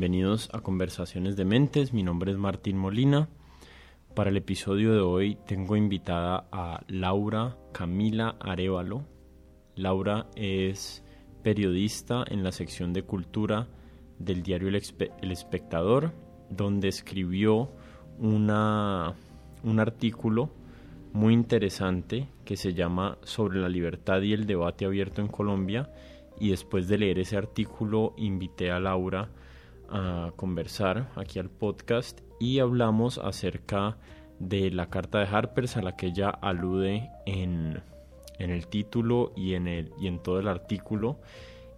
bienvenidos a Conversaciones de Mentes. Mi nombre es Martín Molina. Para el episodio de hoy tengo invitada a Laura Camila Arevalo. Laura es periodista en la sección de cultura del diario El, Espectador, donde escribió una, un artículo muy interesante que se llama Sobre la libertad y el debate abierto en Colombia. Y después de leer ese artículo invité a Laura a conversar aquí al podcast y hablamos acerca de la carta de Harpers a la que ella alude en, en el título y en, el, y en todo el artículo.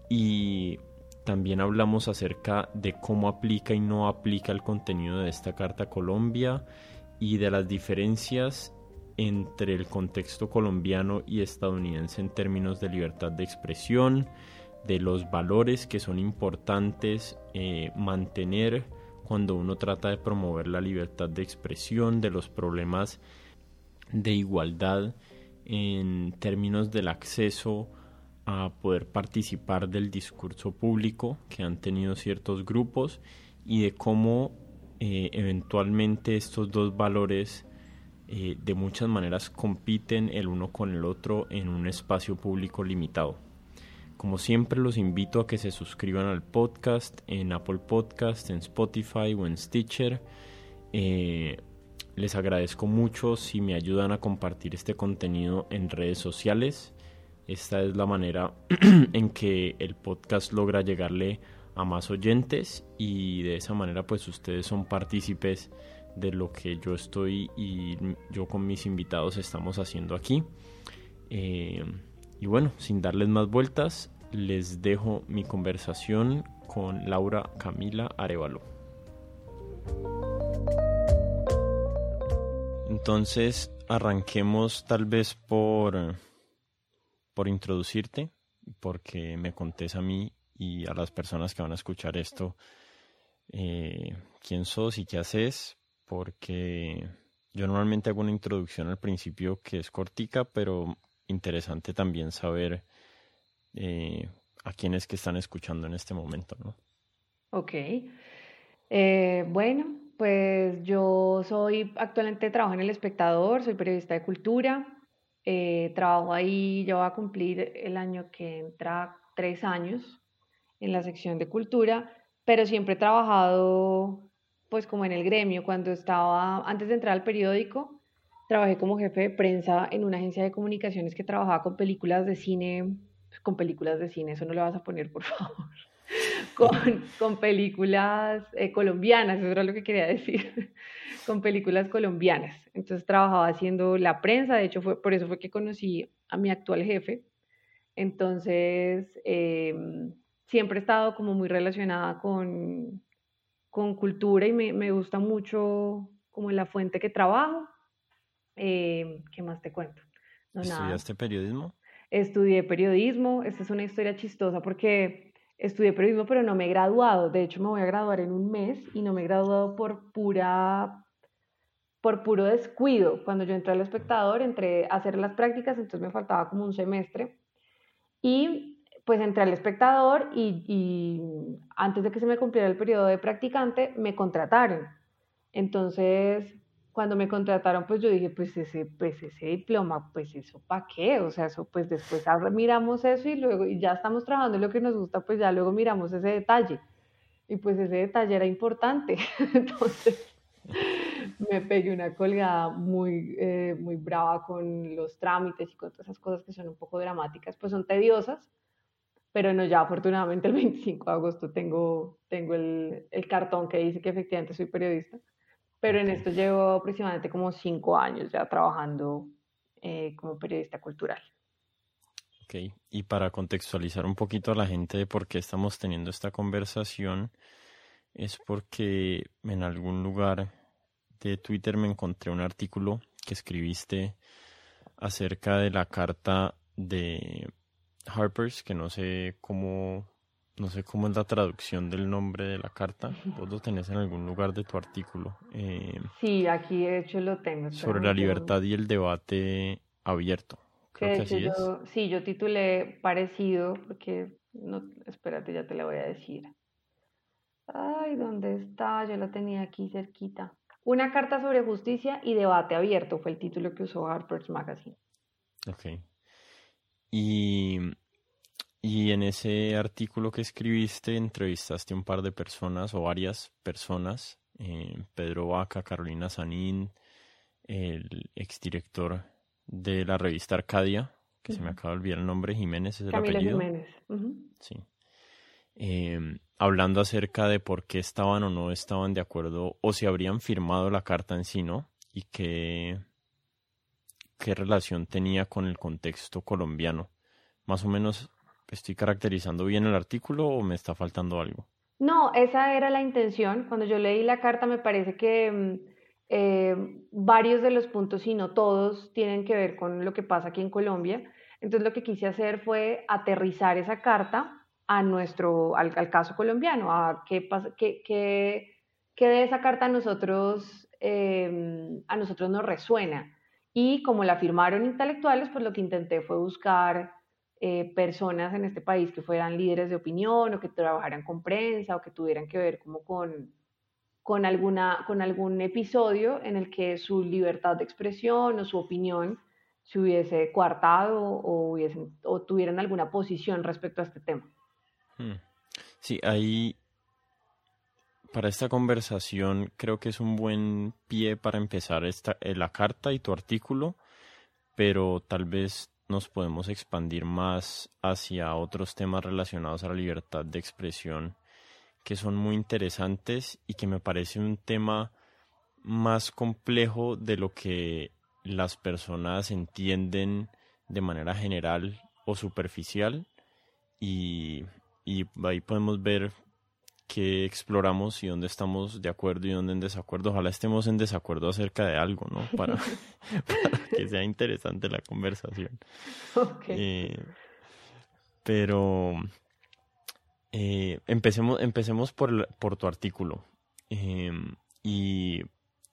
Y también hablamos acerca de cómo aplica y no aplica el contenido de esta carta a Colombia y de las diferencias entre el contexto colombiano y estadounidense en términos de libertad de expresión, de los valores que son importantes eh, mantener cuando uno trata de promover la libertad de expresión, de los problemas de igualdad en términos del acceso a poder participar del discurso público que han tenido ciertos grupos y de cómo eh, eventualmente estos dos valores eh, de muchas maneras compiten el uno con el otro en un espacio público limitado. Como siempre los invito a que se suscriban al podcast en Apple Podcast, en Spotify o en Stitcher. Eh, les agradezco mucho si me ayudan a compartir este contenido en redes sociales. Esta es la manera en que el podcast logra llegarle a más oyentes y de esa manera pues ustedes son partícipes de lo que yo estoy y yo con mis invitados estamos haciendo aquí. Eh, y bueno, sin darles más vueltas, les dejo mi conversación con Laura Camila Arevalo. Entonces, arranquemos tal vez por, por introducirte, porque me contés a mí y a las personas que van a escuchar esto eh, quién sos y qué haces, porque yo normalmente hago una introducción al principio que es cortica, pero interesante también saber eh, a quienes que están escuchando en este momento, ¿no? Ok. Eh, bueno, pues yo soy, actualmente trabajo en El Espectador, soy periodista de cultura, eh, trabajo ahí, yo voy a cumplir el año que entra tres años en la sección de cultura, pero siempre he trabajado pues como en el gremio, cuando estaba, antes de entrar al periódico, Trabajé como jefe de prensa en una agencia de comunicaciones que trabajaba con películas de cine, con películas de cine, eso no le vas a poner, por favor, con, con películas eh, colombianas, eso era lo que quería decir, con películas colombianas. Entonces trabajaba haciendo la prensa, de hecho fue, por eso fue que conocí a mi actual jefe. Entonces, em, siempre he estado como muy relacionada con, con cultura y me, me gusta mucho como la fuente que trabajo. Eh, ¿Qué más te cuento? ¿Estudiaste periodismo? Estudié periodismo. Esta es una historia chistosa porque estudié periodismo, pero no me he graduado. De hecho, me voy a graduar en un mes y no me he graduado por pura por puro descuido. Cuando yo entré al espectador, entré a hacer las prácticas, entonces me faltaba como un semestre. Y pues entré al espectador y, y antes de que se me cumpliera el periodo de practicante, me contrataron. Entonces, cuando me contrataron, pues yo dije, pues ese, pues ese diploma, pues eso para qué, o sea, eso pues después miramos eso y luego y ya estamos trabajando en lo que nos gusta, pues ya luego miramos ese detalle. Y pues ese detalle era importante. Entonces me pegué una colgada muy, eh, muy brava con los trámites y con todas esas cosas que son un poco dramáticas, pues son tediosas, pero no, ya afortunadamente el 25 de agosto tengo, tengo el, el cartón que dice que efectivamente soy periodista pero en esto llevo aproximadamente como cinco años ya trabajando eh, como periodista cultural. Ok, y para contextualizar un poquito a la gente de por qué estamos teniendo esta conversación, es porque en algún lugar de Twitter me encontré un artículo que escribiste acerca de la carta de Harper's, que no sé cómo no sé cómo es la traducción del nombre de la carta. Vos lo tenés en algún lugar de tu artículo. Eh, sí, aquí de hecho lo tengo. Sobre la libertad y el debate abierto. Creo que, así yo, Sí, yo titulé parecido, porque no, espérate, ya te la voy a decir. Ay, Ay, ¿dónde está? Yo la tenía aquí cerquita. Una carta sobre justicia y debate abierto fue el título que usó Harper's Magazine. Ok. Y, y en ese artículo que escribiste entrevistaste a un par de personas o varias personas, eh, Pedro Vaca, Carolina Sanín, el exdirector de la revista Arcadia, que se me acaba de olvidar el nombre, Jiménez es el apellido. Jiménez. Sí. Em, hablando acerca de por qué estaban o no estaban de acuerdo o si habrían firmado la carta en sí, ¿no? Y qué, qué relación tenía con el contexto colombiano. Más o menos, ¿estoy caracterizando bien el artículo o me está faltando algo? No, esa era la intención. Cuando yo leí la carta me parece que mm, eh, varios de los puntos, si no todos, tienen que ver con lo que pasa aquí en Colombia. Entonces lo que quise hacer fue aterrizar esa carta a nuestro, al, caso colombiano, a qué, qué, qué, qué, de esa carta a nosotros, em, a nosotros nos resuena. Y como la firmaron intelectuales, pues lo que intenté fue buscar eh, personas en este país que fueran líderes de opinión o que trabajaran con prensa o que tuvieran que ver como con, con, alguna, con algún episodio en el que su libertad de expresión o su opinión se hubiese coartado o, hubiesen, o tuvieran alguna posición respecto a este tema. Hmm. Sí, ahí para esta conversación creo que es un buen pie para empezar esta, eh, la carta y tu artículo, pero tal vez nos podemos expandir más hacia otros temas relacionados a la libertad de expresión que son muy interesantes y que me parece un tema más complejo de lo que las personas entienden de manera general o superficial. Y y ahí podemos ver qué exploramos y dónde estamos de acuerdo y dónde en desacuerdo. Ojalá estemos en desacuerdo acerca de algo, ¿no? Para, que sea interesante la conversación. Eh, pero eh, empecemos, empecemos por, por tu artículo em, y,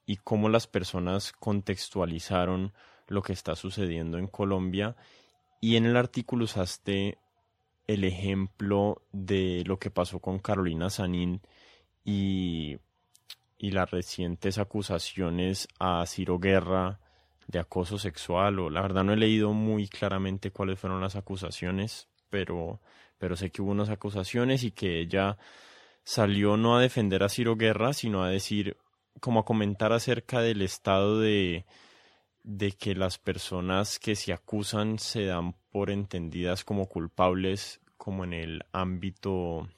y cómo las personas contextualizaron lo que está sucediendo en Colombia. Y en el artículo usaste el ejemplo de lo que pasó con Carolina Sanín y, y las recientes acusaciones a Ciro Guerra de acoso sexual, o la verdad no he leído muy claramente cuáles fueron las acusaciones, pero, pero sé que hubo unas acusaciones y que ella salió no a defender a Ciro Guerra, sino a decir, como a comentar acerca del estado de, de que las personas que se acusan se dan por entendidas como culpables como en el ámbito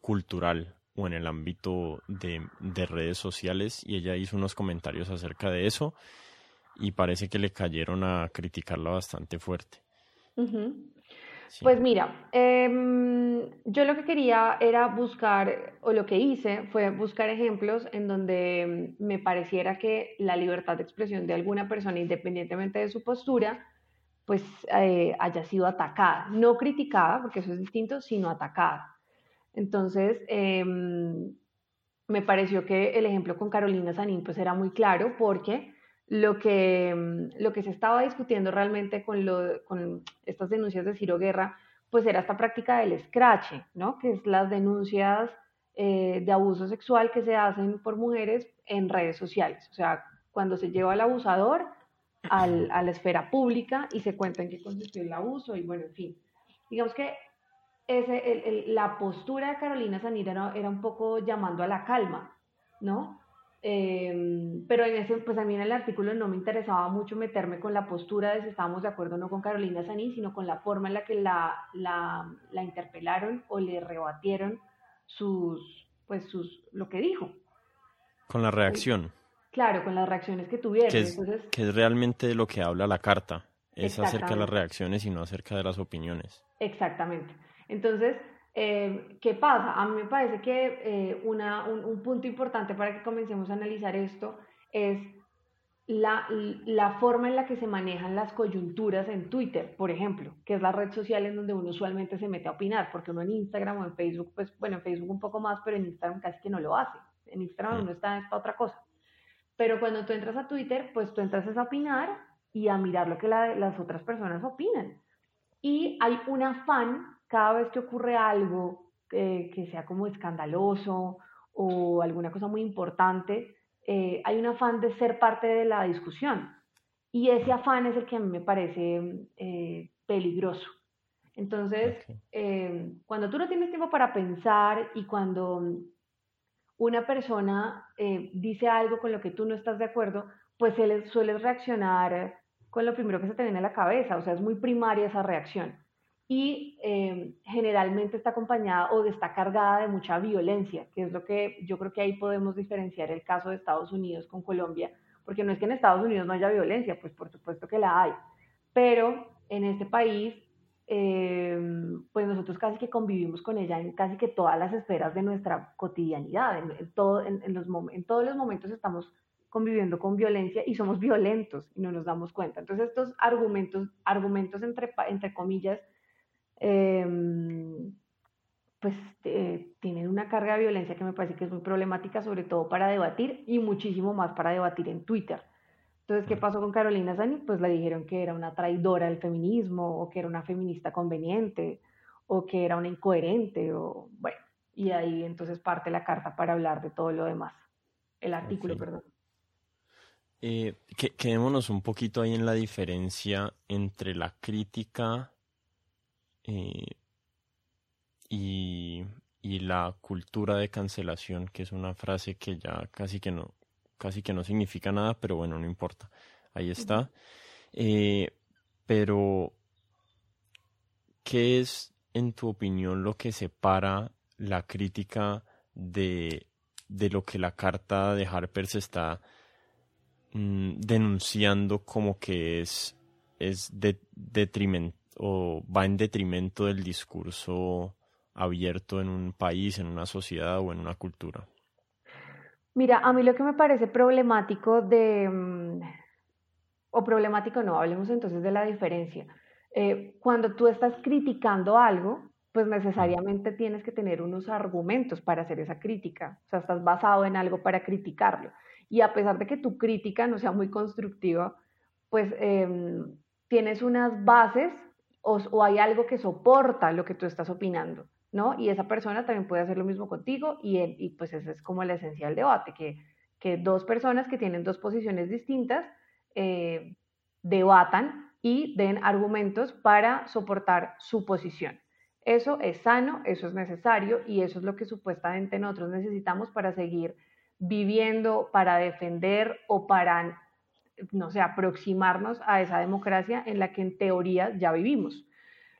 cultural o en el ámbito de, redes sociales y ella hizo unos comentarios acerca de eso y parece que le cayeron a criticarla bastante fuerte. Pues mira, em, yo lo que quería era buscar, o lo que hice fue buscar ejemplos en donde me pareciera que la libertad de expresión de alguna persona, independientemente de su postura, pues eh, haya sido atacada, no criticada, porque eso es distinto, sino atacada. Entonces, em, me pareció que el ejemplo con Carolina Sanín pues era muy claro porque lo que, em, lo que se estaba discutiendo realmente con, lo, con estas denuncias de Ciro Guerra, pues era esta práctica del escrache, ¿no? Que es las denuncias eh, de abuso sexual que se hacen por mujeres en redes sociales. O sea, cuando se lleva al abusador, a la esfera pública y se cuenta en qué consistió el abuso y bueno, en fin. Digamos que ese, la postura de Carolina Sanira era, un poco llamando a la calma, ¿no? Em, pero en ese, pues a mí en el artículo no me interesaba mucho meterme con la postura de si estábamos de acuerdo o no con Carolina Sanín, sino con la forma en la que la, la, la interpelaron o le rebatieron sus, pues sus, lo que dijo. Con la reacción. Claro, con las reacciones que tuvieron. Que es, realmente lo que habla la carta, es acerca de las reacciones y no acerca de las opiniones. Exactamente. Entonces, eh, ¿qué pasa? A mí me parece que eh, una, un, punto importante para que comencemos a analizar esto es la, la, forma en la que se manejan las coyunturas en Twitter, por ejemplo, que es la red social en donde uno usualmente se mete a opinar, porque uno en Instagram o en Facebook, pues bueno, en Facebook un poco más, pero en Instagram casi que no lo hace. En Instagram uno está para otra cosa. Pero cuando tú entras a Twitter, pues tú entras a opinar y a mirar lo que las otras personas opinan. Y hay un afán cada vez que ocurre algo que sea como escandaloso o alguna cosa muy importante, eh, hay un afán de ser parte de la discusión. Y ese afán es el que a mí me parece eh, peligroso. Entonces, eh, cuando tú no tienes tiempo para pensar y cuando una persona dice algo con lo que tú no estás de acuerdo, pues se suele reaccionar con lo primero que se te viene a la cabeza, o sea, es muy primaria esa reacción. Y eh, generalmente está acompañada o está cargada de mucha violencia, que es lo que yo creo que ahí podemos diferenciar el caso de Estados Unidos con Colombia, porque no es que en Estados Unidos no haya violencia, pues por supuesto que la hay, pero en este país, eh, pues nosotros casi que convivimos con ella en casi que todas las esferas de nuestra cotidianidad, en, todo, en, los, en todos los momentos estamos conviviendo con violencia y somos violentos y no nos damos cuenta. Entonces estos argumentos, argumentos entre, entre comillas, em, pues eh, tienen una carga de violencia que me parece que es muy problemática, sobre todo para debatir y muchísimo más para debatir en Twitter. Entonces, ¿qué pasó con Carolina Sani? Pues le dijeron que era una traidora del feminismo, o que era una feminista conveniente, o que era una incoherente, o bueno, y ahí entonces parte la carta para hablar de todo lo demás. El artículo, perdón. Eh, que, quedémonos un poquito ahí en la diferencia entre la crítica eh, y, la cultura de cancelación, que es una frase que ya casi que no, casi que no significa nada, pero bueno, no importa. Ahí está. Eh, pero, ¿qué es, en tu opinión, lo que separa la crítica de, de lo que la carta de Harper se está Mm, denunciando como que es, es de, detrimento o va en detrimento del discurso abierto en un país, en una sociedad o en una cultura. Mira, a mí lo que me parece problemático de, mm, o problemático no, hablemos entonces de la diferencia. Eh, cuando tú estás criticando algo, pues necesariamente tienes que tener unos argumentos para hacer esa crítica, o sea, estás basado en algo para criticarlo y a pesar de que tu crítica no sea muy constructiva, pues em, tienes unas bases o, hay algo que soporta lo que tú estás opinando, ¿no? Y esa persona también puede hacer lo mismo contigo y, pues ese es como el esencial debate, que, que dos personas que tienen dos posiciones distintas eh, debatan y den argumentos para soportar su posición. Eso es sano, eso es necesario y eso es lo que supuestamente nosotros necesitamos para seguir viviendo para defender o para, no sé, aproximarnos a esa democracia en la que en teoría ya vivimos.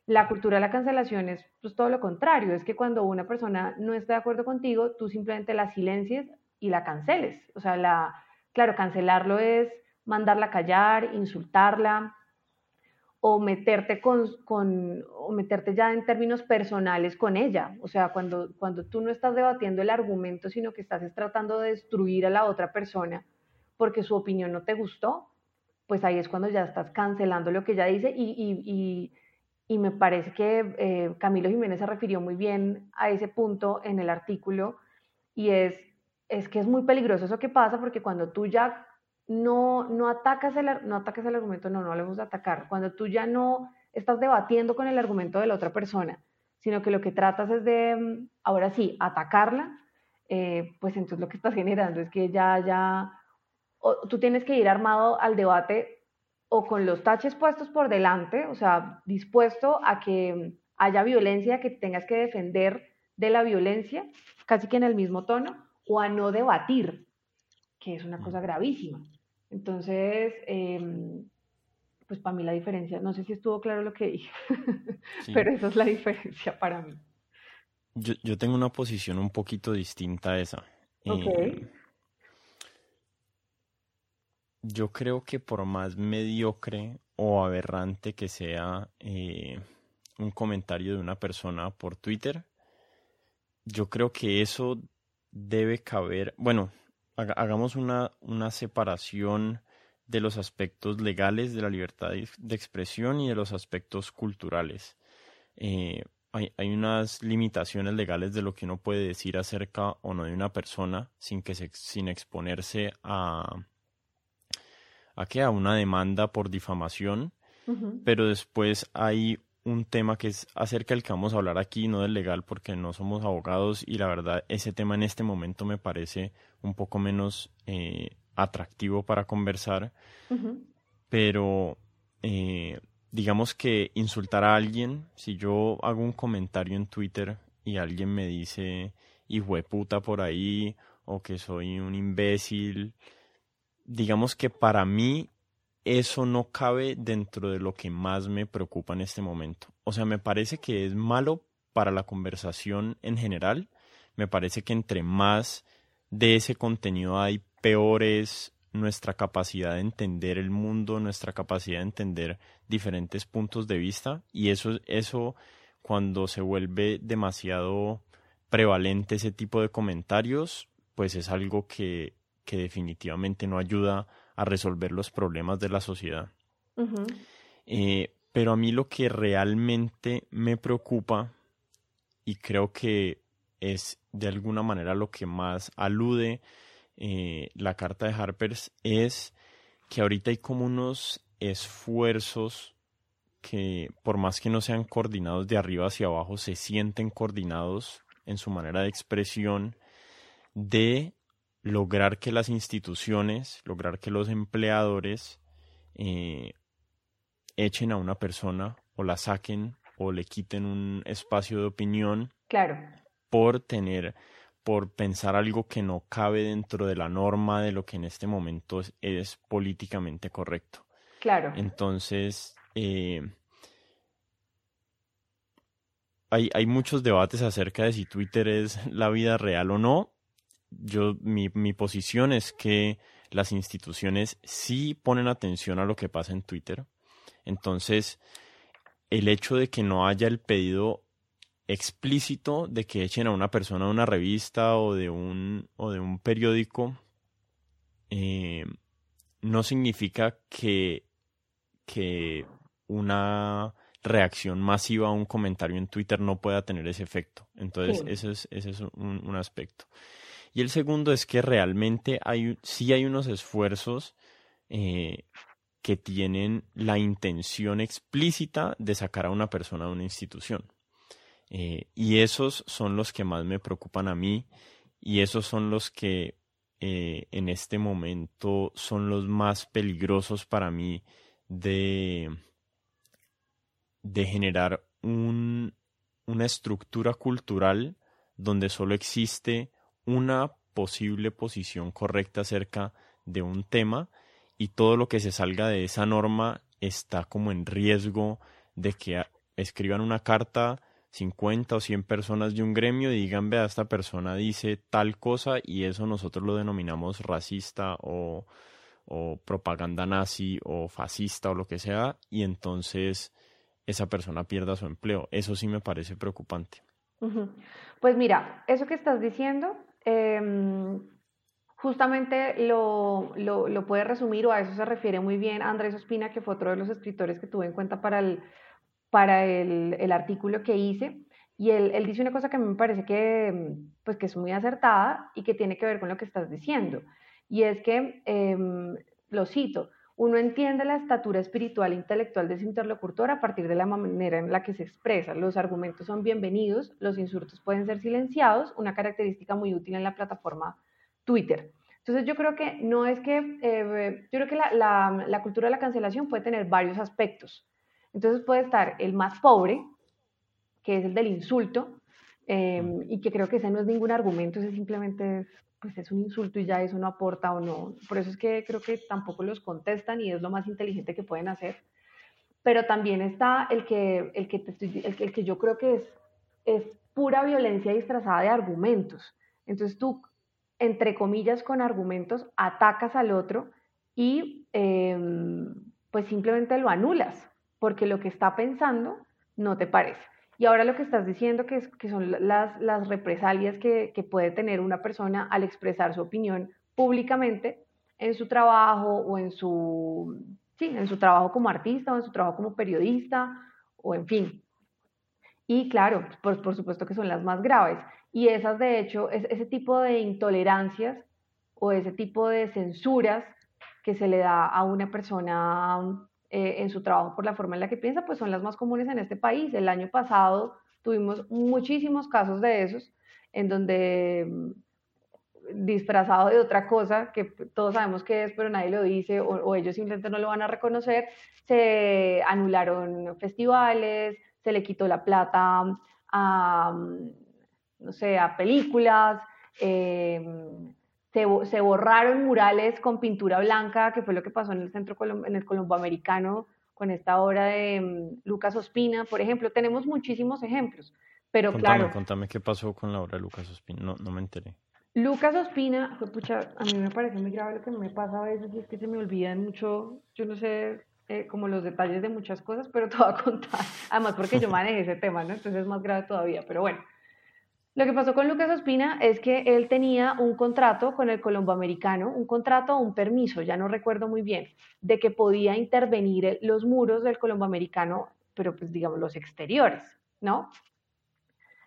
La cultura de la cancelación es pues, todo lo contrario, es que cuando una persona no está de acuerdo contigo, tú simplemente la silencies y la canceles. O sea, la, claro, cancelarlo es mandarla a callar, insultarla, o meterte, con, con, o meterte ya en términos personales con ella. O sea, cuando, cuando tú no estás debatiendo el argumento, sino que estás tratando de destruir a la otra persona porque su opinión no te gustó, pues ahí es cuando ya estás cancelando lo que ella dice y, y, y, me parece que eh, Camilo Jiménez se refirió muy bien a ese punto en el artículo y es, es que es muy peligroso eso que pasa porque cuando tú ya no, no, atacas el, no atacas el argumento, no, no hablemos de atacar. Cuando tú ya no estás debatiendo con el argumento de la otra persona, sino que lo que tratas es de, mm, ahora sí, atacarla, eh, pues entonces lo que estás generando es que ya, tú tienes que ir armado al debate o con los taches puestos por delante, o sea, dispuesto a que haya violencia, que tengas que defender de la violencia, casi que en el mismo tono, o a no debatir, que es una cosa gravísima. Entonces, em, pues para mí la diferencia, no sé si estuvo claro lo que dije, pero esa es la diferencia para mí. Yo, tengo una posición un poquito distinta a esa. Eh, yo creo que por más mediocre o aberrante que sea eh, un comentario de una persona por Twitter, yo creo que eso debe caber, bueno, hagamos una, una separación de los aspectos legales de la libertad de expresión y de los aspectos culturales. Eh, hay, hay, unas limitaciones legales de lo que uno puede decir acerca o no de una persona sin, que sin exponerse a, a, a una demanda por difamación, pero después hay un tema que es acerca del que vamos a hablar aquí, no del legal, porque no somos abogados y la verdad ese tema en este momento me parece un poco menos eh, atractivo para conversar, pero eh, digamos que insultar a alguien, si yo hago un comentario en Twitter y alguien me dice hijo de puta por ahí o que soy un imbécil, digamos que para mí eso no cabe dentro de lo que más me preocupa en este momento. O sea, me parece que es malo para la conversación en general. Me parece que entre más de ese contenido hay, peor es nuestra capacidad de entender el mundo, nuestra capacidad de entender diferentes puntos de vista. Y eso, eso cuando se vuelve demasiado prevalente ese tipo de comentarios, pues es algo que, que definitivamente no ayuda a resolver los problemas de la sociedad. Eh, pero a mí lo que realmente me preocupa, y creo que es de alguna manera lo que más alude eh, la carta de Harpers, es que ahorita hay como unos esfuerzos que por más que no sean coordinados de arriba hacia abajo, se sienten coordinados en su manera de expresión de lograr que las instituciones, lograr que los empleadores eh, echen a una persona o la saquen o le quiten un espacio de opinión claro. por tener, por pensar algo que no cabe dentro de la norma de lo que en este momento es, políticamente correcto. Claro. Entonces, eh, hay, hay muchos debates acerca de si Twitter es la vida real o no yo, mi, mi posición es que las instituciones sí ponen atención a lo que pasa en Twitter. Entonces, el hecho de que no haya el pedido explícito de que echen a una persona de una revista o de un, o de un periódico eh, no significa que, que una reacción masiva a un comentario en Twitter no pueda tener ese efecto. Entonces, ese es, ese es un, un aspecto. Y el segundo es que realmente hay, sí hay unos esfuerzos eh, que tienen la intención explícita de sacar a una persona de una institución. Eh, y esos son los que más me preocupan a mí y esos son los que eh, en este momento son los más peligrosos para mí de, generar un, una estructura cultural donde solo existe una posible posición correcta acerca de un tema y todo lo que se salga de esa norma está como en riesgo de que escriban una carta 50 o 100 personas de un gremio y digan, vea, esta persona dice tal cosa y eso nosotros lo denominamos racista o, o propaganda nazi o fascista o lo que sea y entonces esa persona pierda su empleo. Eso sí me parece preocupante. Pues mira, eso que estás diciendo Em, justamente lo, lo, puede resumir o a eso se refiere muy bien Andrés Ospina, que fue otro de los escritores que tuve en cuenta para el, para el, artículo que hice. Y él, él, dice una cosa que me parece que, pues, que es muy acertada y que tiene que ver con lo que estás diciendo. Y es que, em, lo cito, uno entiende la estatura espiritual e intelectual de su interlocutor a partir de la manera en la que se expresa. Los argumentos son bienvenidos, los insultos pueden ser silenciados, una característica muy útil en la plataforma Twitter. Entonces yo creo que no es que, eh, yo creo que la, cultura de la cancelación puede tener varios aspectos. Entonces puede estar el más pobre, que es el del insulto, eh, y que creo que ese no es ningún argumento, ese simplemente es pues es un insulto y ya eso no aporta o no. Por eso es que creo que tampoco los contestan y es lo más inteligente que pueden hacer. Pero también está el que, el que, el, que yo creo que es, es pura violencia disfrazada de argumentos. Entonces tú, entre comillas, con argumentos, atacas al otro y em, pues simplemente lo anulas, porque lo que está pensando no te parece. Y ahora lo que estás diciendo que, que son las, las represalias que, que, puede tener una persona al expresar su opinión públicamente en su trabajo o en su, sí, en su trabajo como artista o en su trabajo como periodista o en fin. Y claro, por, por supuesto que son las más graves. Y esas, de hecho, es, ese tipo de intolerancias o ese tipo de censuras que se le da a una persona eh, en su trabajo por la forma en la que piensa, pues son las más comunes en este país. El año pasado tuvimos muchísimos casos de esos, en donde mm, disfrazado de otra cosa, que todos sabemos qué es, pero nadie lo dice, o, ellos simplemente no lo van a reconocer, se anularon festivales, se le quitó la plata a, mm, no sé, a películas, eh, se, borraron murales con pintura blanca, que fue lo que pasó en el centro en el Colombo Americano con esta obra de mm, Lucas Ospina, por ejemplo. Tenemos muchísimos ejemplos, pero claro. Contame qué pasó con la obra de Lucas Ospina, no, no me enteré. Lucas Ospina, pucha, a mí me parece muy grave lo que me pasa a veces es que se me olvidan mucho, yo no sé, eh, como los detalles de muchas cosas, pero te voy a contar. Además, porque yo manejé ese tema, ¿no? Entonces es más grave todavía, pero bueno. Lo que pasó con Lucas Ospina es que él tenía un contrato con el Colombo Americano, un contrato o un permiso, ya no recuerdo muy bien, de que podía intervenir los muros del Colombo Americano, pero pues digamos los exteriores, ¿no?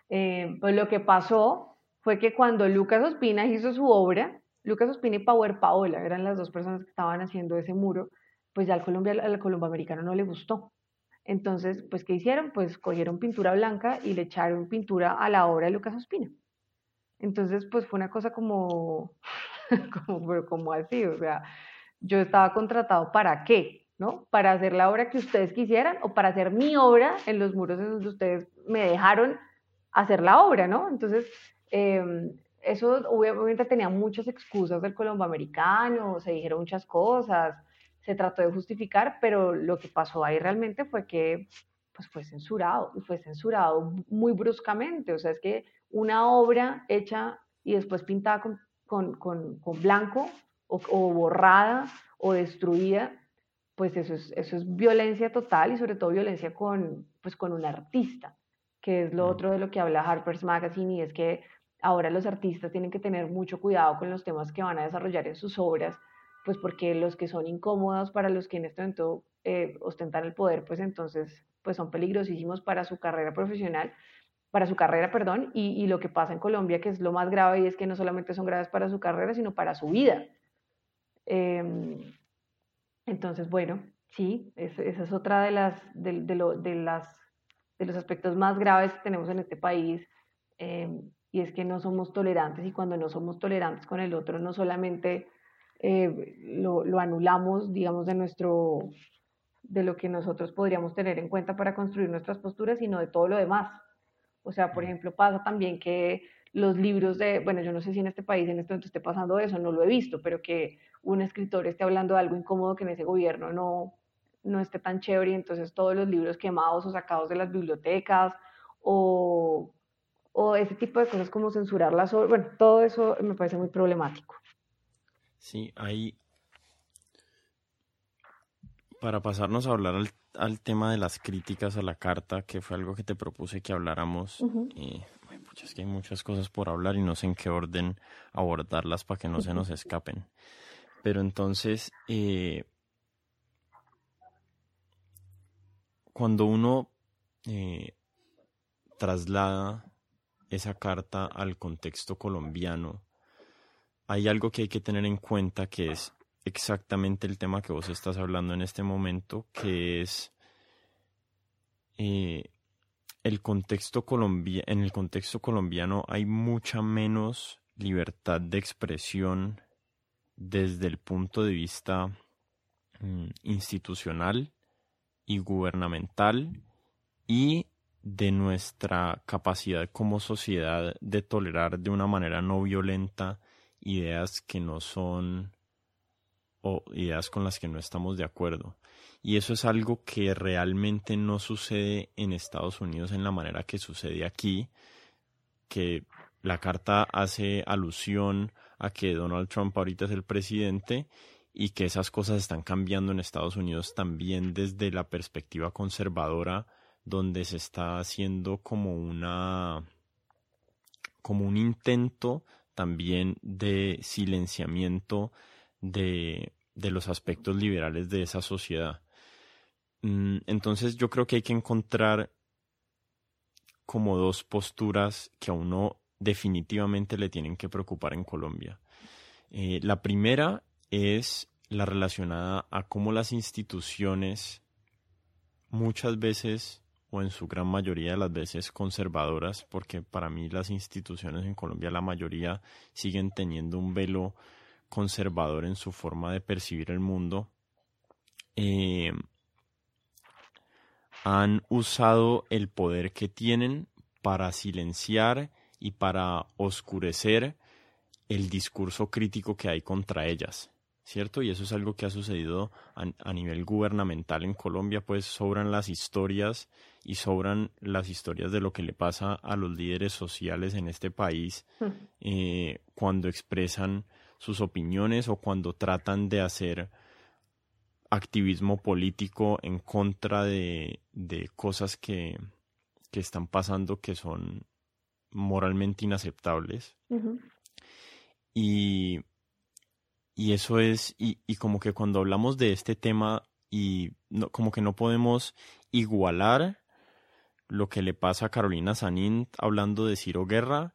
Eh, pues lo que pasó fue que cuando Lucas Ospina hizo su obra, Lucas Ospina y Power Paola eran las dos personas que estaban haciendo ese muro, pues ya al, Colombia, al Colombo Americano no le gustó. Entonces, pues, ¿qué hicieron? Pues cogieron pintura blanca y le echaron pintura a la obra de Lucas Ospina. Entonces, pues fue una cosa como, como, como así, o sea, yo estaba contratado para qué, ¿no? Para hacer la obra que ustedes quisieran o para hacer mi obra en los muros en donde ustedes me dejaron hacer la obra, ¿no? Entonces, em, eso obviamente tenía muchas excusas del colombo americano, se dijeron muchas cosas, se trató de justificar, pero lo que pasó ahí realmente fue que pues fue censurado y fue censurado muy bruscamente. O sea, es que una obra hecha y después pintada con, con, con, blanco o, o, borrada o destruida, pues eso es, eso es violencia total y sobre todo violencia con, pues con un artista, que es lo otro de lo que habla Harper's Magazine y es que ahora los artistas tienen que tener mucho cuidado con los temas que van a desarrollar en sus obras pues porque los que son incómodos para los que en este momento eh, ostentan el poder, pues entonces pues son peligrosísimos para su carrera profesional, para su carrera, perdón, y, lo que pasa en Colombia, que es lo más grave, y es que no solamente son graves para su carrera, sino para su vida. Em, entonces, bueno, sí, esa es otra de las, de, las, de los aspectos más graves que tenemos en este país, em, y es que no somos tolerantes, y cuando no somos tolerantes con el otro, no solamente eh, lo, lo, anulamos, digamos, de nuestro de lo que nosotros podríamos tener en cuenta para construir nuestras posturas, sino de todo lo demás. O sea, por ejemplo, pasa también que los libros de, bueno, yo no sé si en este país en este momento esté pasando eso, no lo he visto, pero que un escritor esté hablando de algo incómodo que en ese gobierno no, no esté tan chévere, y entonces todos los libros quemados o sacados de las bibliotecas o, o ese tipo de cosas como censurarlas, bueno, todo eso me parece muy problemático. Sí, ahí, para pasarnos a hablar al, tema de las críticas a la carta, que fue algo que te propuse que habláramos, eh, es que hay muchas cosas por hablar y no sé en qué orden abordarlas para que no se nos escapen. Pero entonces, eh, cuando uno eh, traslada esa carta al contexto colombiano, hay algo que hay que tener en cuenta que es exactamente el tema que vos estás hablando en este momento, que es eh, el contexto colombia en el contexto colombiano hay mucha menos libertad de expresión desde el punto de vista mm, institucional y gubernamental y de nuestra capacidad como sociedad de tolerar de una manera no violenta ideas que no son o ideas con las que no estamos de acuerdo. Y eso es algo que realmente no sucede en Estados Unidos en la manera que sucede aquí, que la carta hace alusión a que Donald Trump ahorita es el presidente y que esas cosas están cambiando en Estados Unidos también desde la perspectiva conservadora, donde se está haciendo como una como un intento también de silenciamiento de, los aspectos liberales de esa sociedad. Mm, entonces yo creo que hay que encontrar como dos posturas que a uno definitivamente le tienen que preocupar en Colombia. Eh, la primera es la relacionada a cómo las instituciones muchas veces o en su gran mayoría de las veces conservadoras, porque para mí las instituciones en Colombia, la mayoría, siguen teniendo un velo conservador en su forma de percibir el mundo, eh, han usado el poder que tienen para silenciar y para oscurecer el discurso crítico que hay contra ellas. ¿Cierto? Y eso es algo que ha sucedido a, nivel gubernamental en Colombia, pues sobran las historias y sobran las historias de lo que le pasa a los líderes sociales en este país hmm. eh, cuando expresan sus opiniones o cuando tratan de hacer activismo político en contra de, cosas que, están pasando que son moralmente inaceptables. Y y eso es, y, como que cuando hablamos de este tema, y como que no podemos igualar lo que le pasa a Carolina Sanín hablando de Ciro Guerra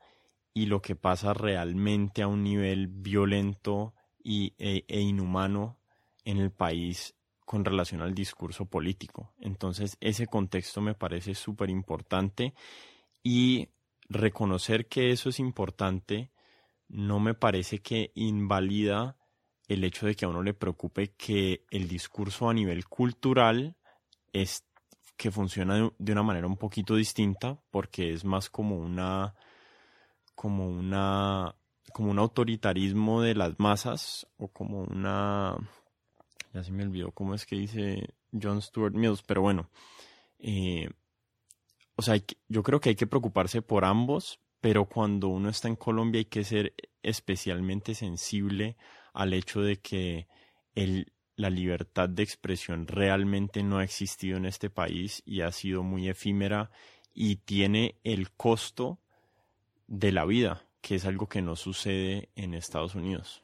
y lo que pasa realmente a un nivel violento y, e, e inhumano en el país con relación al discurso político. Entonces, ese contexto me parece súper importante y reconocer que eso es importante no me parece que invalida el hecho de que a uno le preocupe que el discurso a nivel cultural es que funciona de una manera un poquito distinta porque es más como una como una como un autoritarismo de las masas o como una ya se me olvidó cómo es que dice John Stuart Mills pero bueno eh, o sea yo creo que hay que preocuparse por ambos pero cuando uno está en Colombia hay que ser especialmente sensible al hecho de que el, la libertad de expresión realmente no ha existido en este país y ha sido muy efímera y tiene el costo de la vida, que es algo que no sucede en Estados Unidos.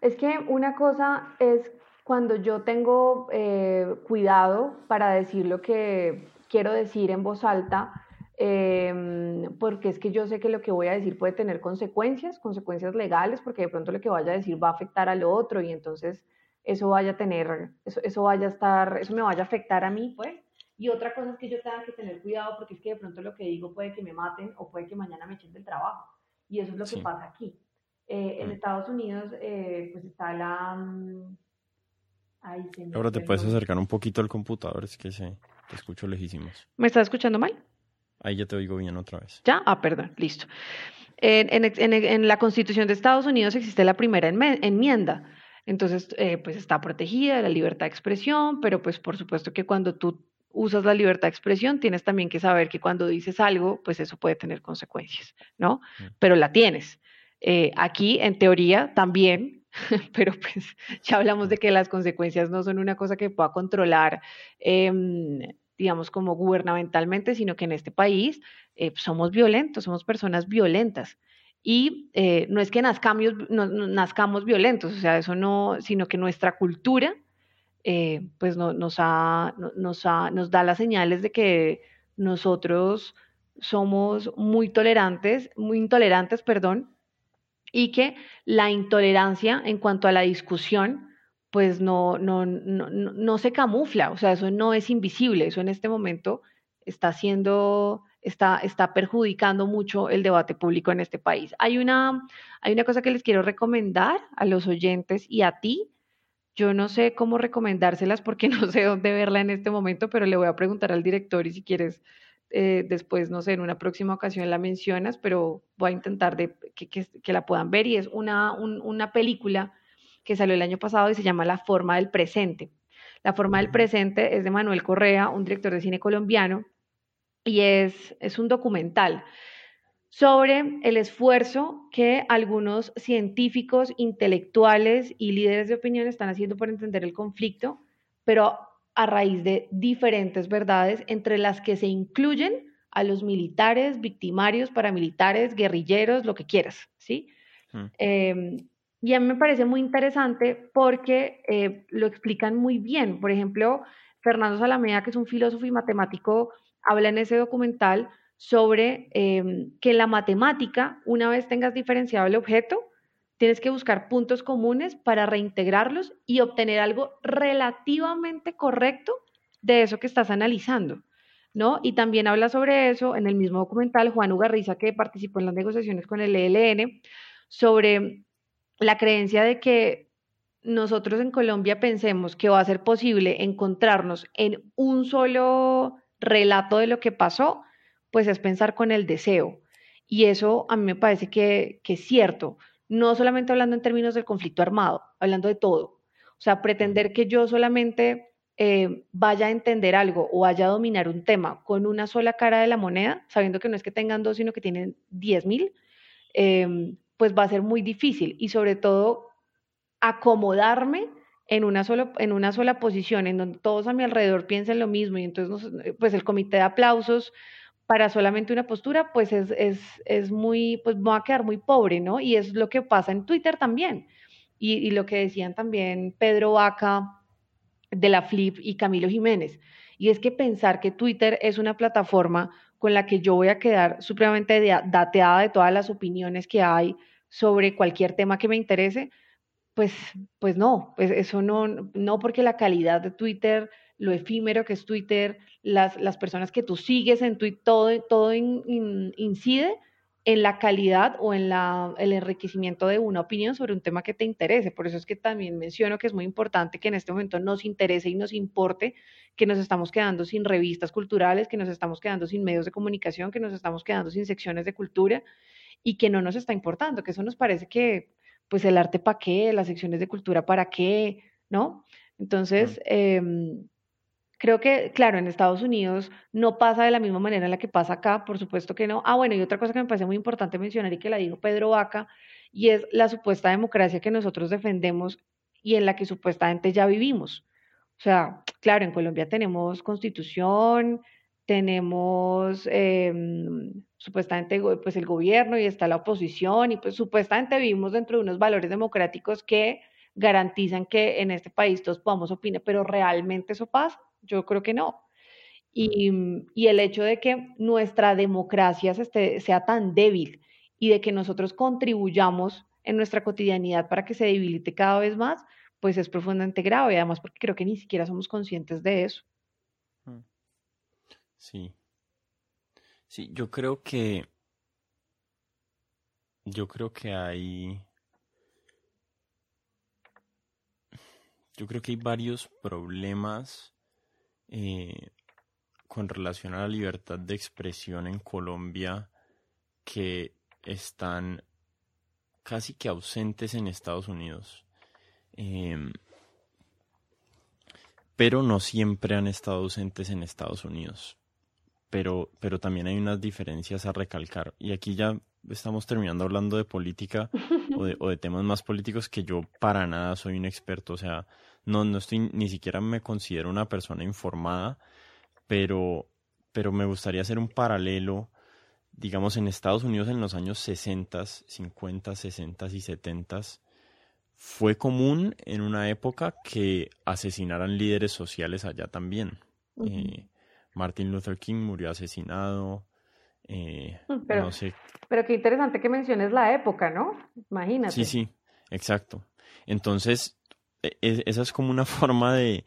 Es que una cosa es cuando yo tengo eh, cuidado para decir lo que quiero decir en voz alta, Em, porque es que yo sé que lo que voy a decir puede tener consecuencias, consecuencias legales, porque de pronto lo que vaya a decir va a afectar al otro y entonces eso vaya a tener, eso, eso vaya a estar, eso me vaya a afectar a mí, pues. Y otra cosa es que yo tenga que tener cuidado porque es que de pronto lo que digo puede que me maten o puede que mañana me echen del trabajo. Y eso es lo que pasa aquí. Eh, en mm. Estados Unidos, eh, pues está la... Mm, Ahora te puedes acercar un poquito al computador, es que se, te escucho lejísimos. ¿Me estás escuchando mal? Ahí ya te oigo bien otra vez. ¿Ya? Ah, perdón, listo. En, la Constitución de Estados Unidos existe la primera enmienda. Entonces, eh, pues está protegida la libertad de expresión, pero pues por supuesto que cuando tú usas la libertad de expresión, tienes también que saber que cuando dices algo, pues eso puede tener consecuencias, ¿no? Mm. Pero la tienes. Eh, aquí, en teoría, también, pero pues ya hablamos de que las consecuencias no son una cosa que pueda controlar em, digamos, como gubernamentalmente, sino que en este país eh, somos violentos, somos personas violentas. Y eh, no es que nazcamos, nazcamos violentos, o sea, eso no, sino que nuestra cultura, eh, pues nos, nos, nos da las señales de que nosotros somos muy tolerantes, muy intolerantes, perdón, y que la intolerancia en cuanto a la discusión pues no, no, no, no, se camufla, o sea, eso no es invisible, eso en este momento está haciendo, está, está perjudicando mucho el debate público en este país. Hay una, hay una cosa que les quiero recomendar a los oyentes y a ti. Yo no sé cómo recomendárselas porque no sé dónde verla en este momento, pero le voy a preguntar al director y si quieres eh, después, no sé, en una próxima ocasión la mencionas, pero voy a intentar de, que, que, la puedan ver y es una, una película que salió el año pasado y se llama La forma del presente. La forma del presente es de Manuel Correa, un director de cine colombiano, y es, es un documental sobre el esfuerzo que algunos científicos, intelectuales y líderes de opinión están haciendo por entender el conflicto, pero a raíz de diferentes verdades, entre las que se incluyen a los militares, victimarios, paramilitares, guerrilleros, lo que quieras, ¿sí? Eh, y a mí me parece muy interesante porque eh, lo explican muy bien. Por ejemplo, Fernando Salamea, que es un filósofo y matemático, habla en ese documental sobre em, que en la matemática, una vez tengas diferenciado el objeto, tienes que buscar puntos comunes para reintegrarlos y obtener algo relativamente correcto de eso que estás analizando. ¿No? Y también habla sobre eso en el mismo documental Juan Ugarriza, que participó en las negociaciones con el ELN, sobre la creencia de que nosotros en Colombia pensemos que va a ser posible encontrarnos en un solo relato de lo que pasó, pues es pensar con el deseo. Y eso a mí me parece que, que es cierto no solamente hablando en términos del conflicto armado, hablando de todo. O sea, pretender que yo solamente eh, vaya a entender algo o vaya a dominar un tema con una sola cara de la moneda, sabiendo que no es que tengan dos, sino que tienen diez mil, em, pues va a ser muy difícil. Y sobre todo, acomodarme en una, sola, en una sola posición, en donde todos a mi alrededor piensen lo mismo. Y entonces, pues el comité de aplausos para solamente una postura, pues es, es, es, muy, pues va a quedar muy pobre, ¿no? Y es lo que pasa en Twitter también. Y, y lo que decían también Pedro Vaca de la Flip y Camilo Jiménez. Y es que pensar que Twitter es una plataforma con la que yo voy a quedar supremamente dateada de todas las opiniones que hay sobre cualquier tema que me interese, pues, pues no, pues eso no, no porque la calidad de Twitter lo efímero que es Twitter, las, las personas que tú sigues en Twitter, todo, todo incide en la calidad o en la, el enriquecimiento de una opinión sobre un tema que te interese. Por eso es que también menciono que es muy importante que en este momento nos interese y nos importe que nos estamos quedando sin revistas culturales, que nos estamos quedando sin medios de comunicación, que nos estamos quedando sin secciones de cultura y que no nos está importando, que eso nos parece que, pues el arte para qué, las secciones de cultura para qué, ¿no? Entonces, eh, Creo que, claro, en Estados Unidos no pasa de la misma manera en la que pasa acá, por supuesto que no. Ah, bueno, y otra cosa que me parece muy importante mencionar y que la dijo Pedro Vaca, y es la supuesta democracia que nosotros defendemos y en la que supuestamente ya vivimos. O sea, claro, en Colombia tenemos constitución, tenemos em, supuestamente pues el gobierno y está la oposición y pues supuestamente vivimos dentro de unos valores democráticos que garantizan que en este país todos podamos opinar, pero realmente eso pasa. Yo creo que no. Y, y el hecho de que nuestra democracia sea tan débil y de que nosotros contribuyamos en nuestra cotidianidad para que se debilite cada vez más, pues es profundamente grave, además porque creo que ni siquiera somos conscientes de eso. Mm. Sí. Sí, yo creo que yo creo que hay yo creo que hay varios problemas eh, con relación a la libertad de expresión en Colombia que están casi que ausentes en Estados Unidos. Em, pero no siempre han estado ausentes en Estados Unidos. Pero, pero también hay unas diferencias a recalcar. Y aquí ya estamos terminando hablando de política o de, o de temas más políticos que yo para nada soy un experto. O sea, no, no estoy, ni siquiera me considero una persona informada, pero, pero me gustaría hacer un paralelo, digamos, en Estados Unidos en los años 60, 50, 60 y 70, fue común en una época que asesinaran líderes sociales allá también. Eh, Martin Luther King murió asesinado. Eh, mm, pero, no sé. pero qué interesante que menciones la época, ¿no? Imagínate. Sí, sí, exacto. Entonces, e, e, esa es como una forma de,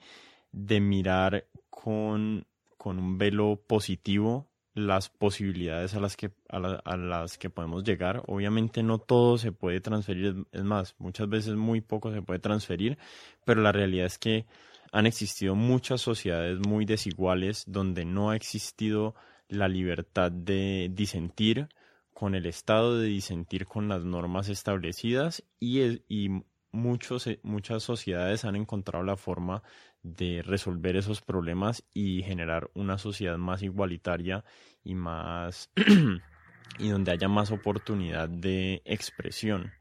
de mirar con, con, un velo positivo las posibilidades a las que a, las que podemos llegar. Obviamente no todo se puede transferir, es más, muchas veces muy poco se puede transferir, pero la realidad es que han existido muchas sociedades muy desiguales donde no ha existido la libertad de disentir con el Estado, de disentir con las normas establecidas y, muchos, eh, muchas sociedades han encontrado la forma de resolver esos problemas y generar una sociedad más igualitaria y más y donde haya más oportunidad de expresión.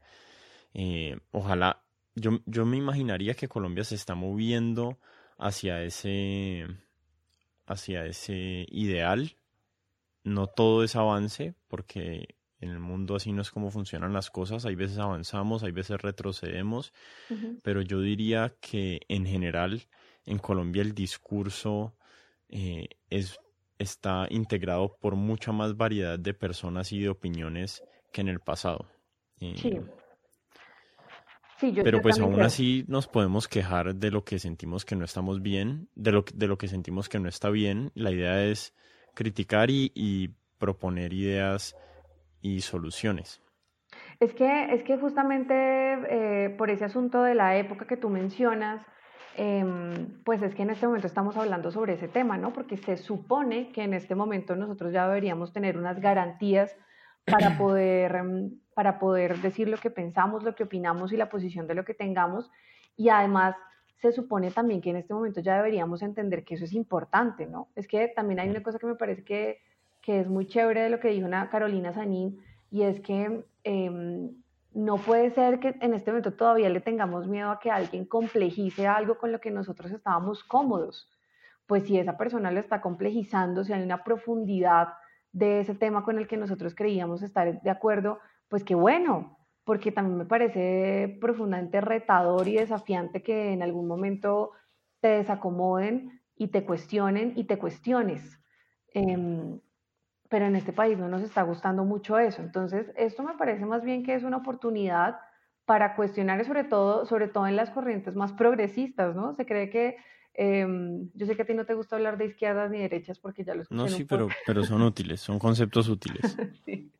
Eh, ojalá, yo, yo me imaginaría que Colombia se está moviendo hacia ese hacia ese ideal. No todo es avance, porque en el mundo así no es como funcionan las cosas. Hay veces avanzamos, hay veces retrocedemos, pero yo diría que en general en Colombia el discurso eh, es, está integrado por mucha más variedad de personas y de opiniones que en el pasado. Eh, pero pues aún así nos podemos quejar de lo que sentimos que no estamos bien, de lo, de lo que sentimos que no está bien. La idea es criticar y, proponer ideas y soluciones. Es que, es que justamente eh, por ese asunto de la época que tú mencionas, em, pues es que en este momento estamos hablando sobre ese tema, ¿no? Porque se supone que en este momento nosotros ya deberíamos tener unas garantías para poder, em, para poder decir lo que pensamos, lo que opinamos y la posición de lo que tengamos. Y además se supone también que en este momento ya deberíamos entender que eso es importante, ¿no? Es que también hay una cosa que me parece que, que es muy chévere de lo que dijo una Carolina Sanín, y es que em, no puede ser que en este momento todavía le tengamos miedo a que alguien complejice algo con lo que nosotros estábamos cómodos. Pues si esa persona lo está complejizando, si hay una profundidad de ese tema con el que nosotros creíamos estar de acuerdo, pues qué bueno, porque también me parece profundamente retador y desafiante que en algún momento te desacomoden y te cuestionen y te cuestiones. Em, pero en este país no nos está gustando mucho eso. Entonces, esto me parece más bien que es una oportunidad para cuestionar, sobre todo, sobre todo en las corrientes más progresistas, ¿no? Se cree que Em, yo sé que a ti no te gusta hablar de izquierdas ni derechas porque ya lo escuché. No, sí, pero, pero son útiles, son conceptos útiles. sí.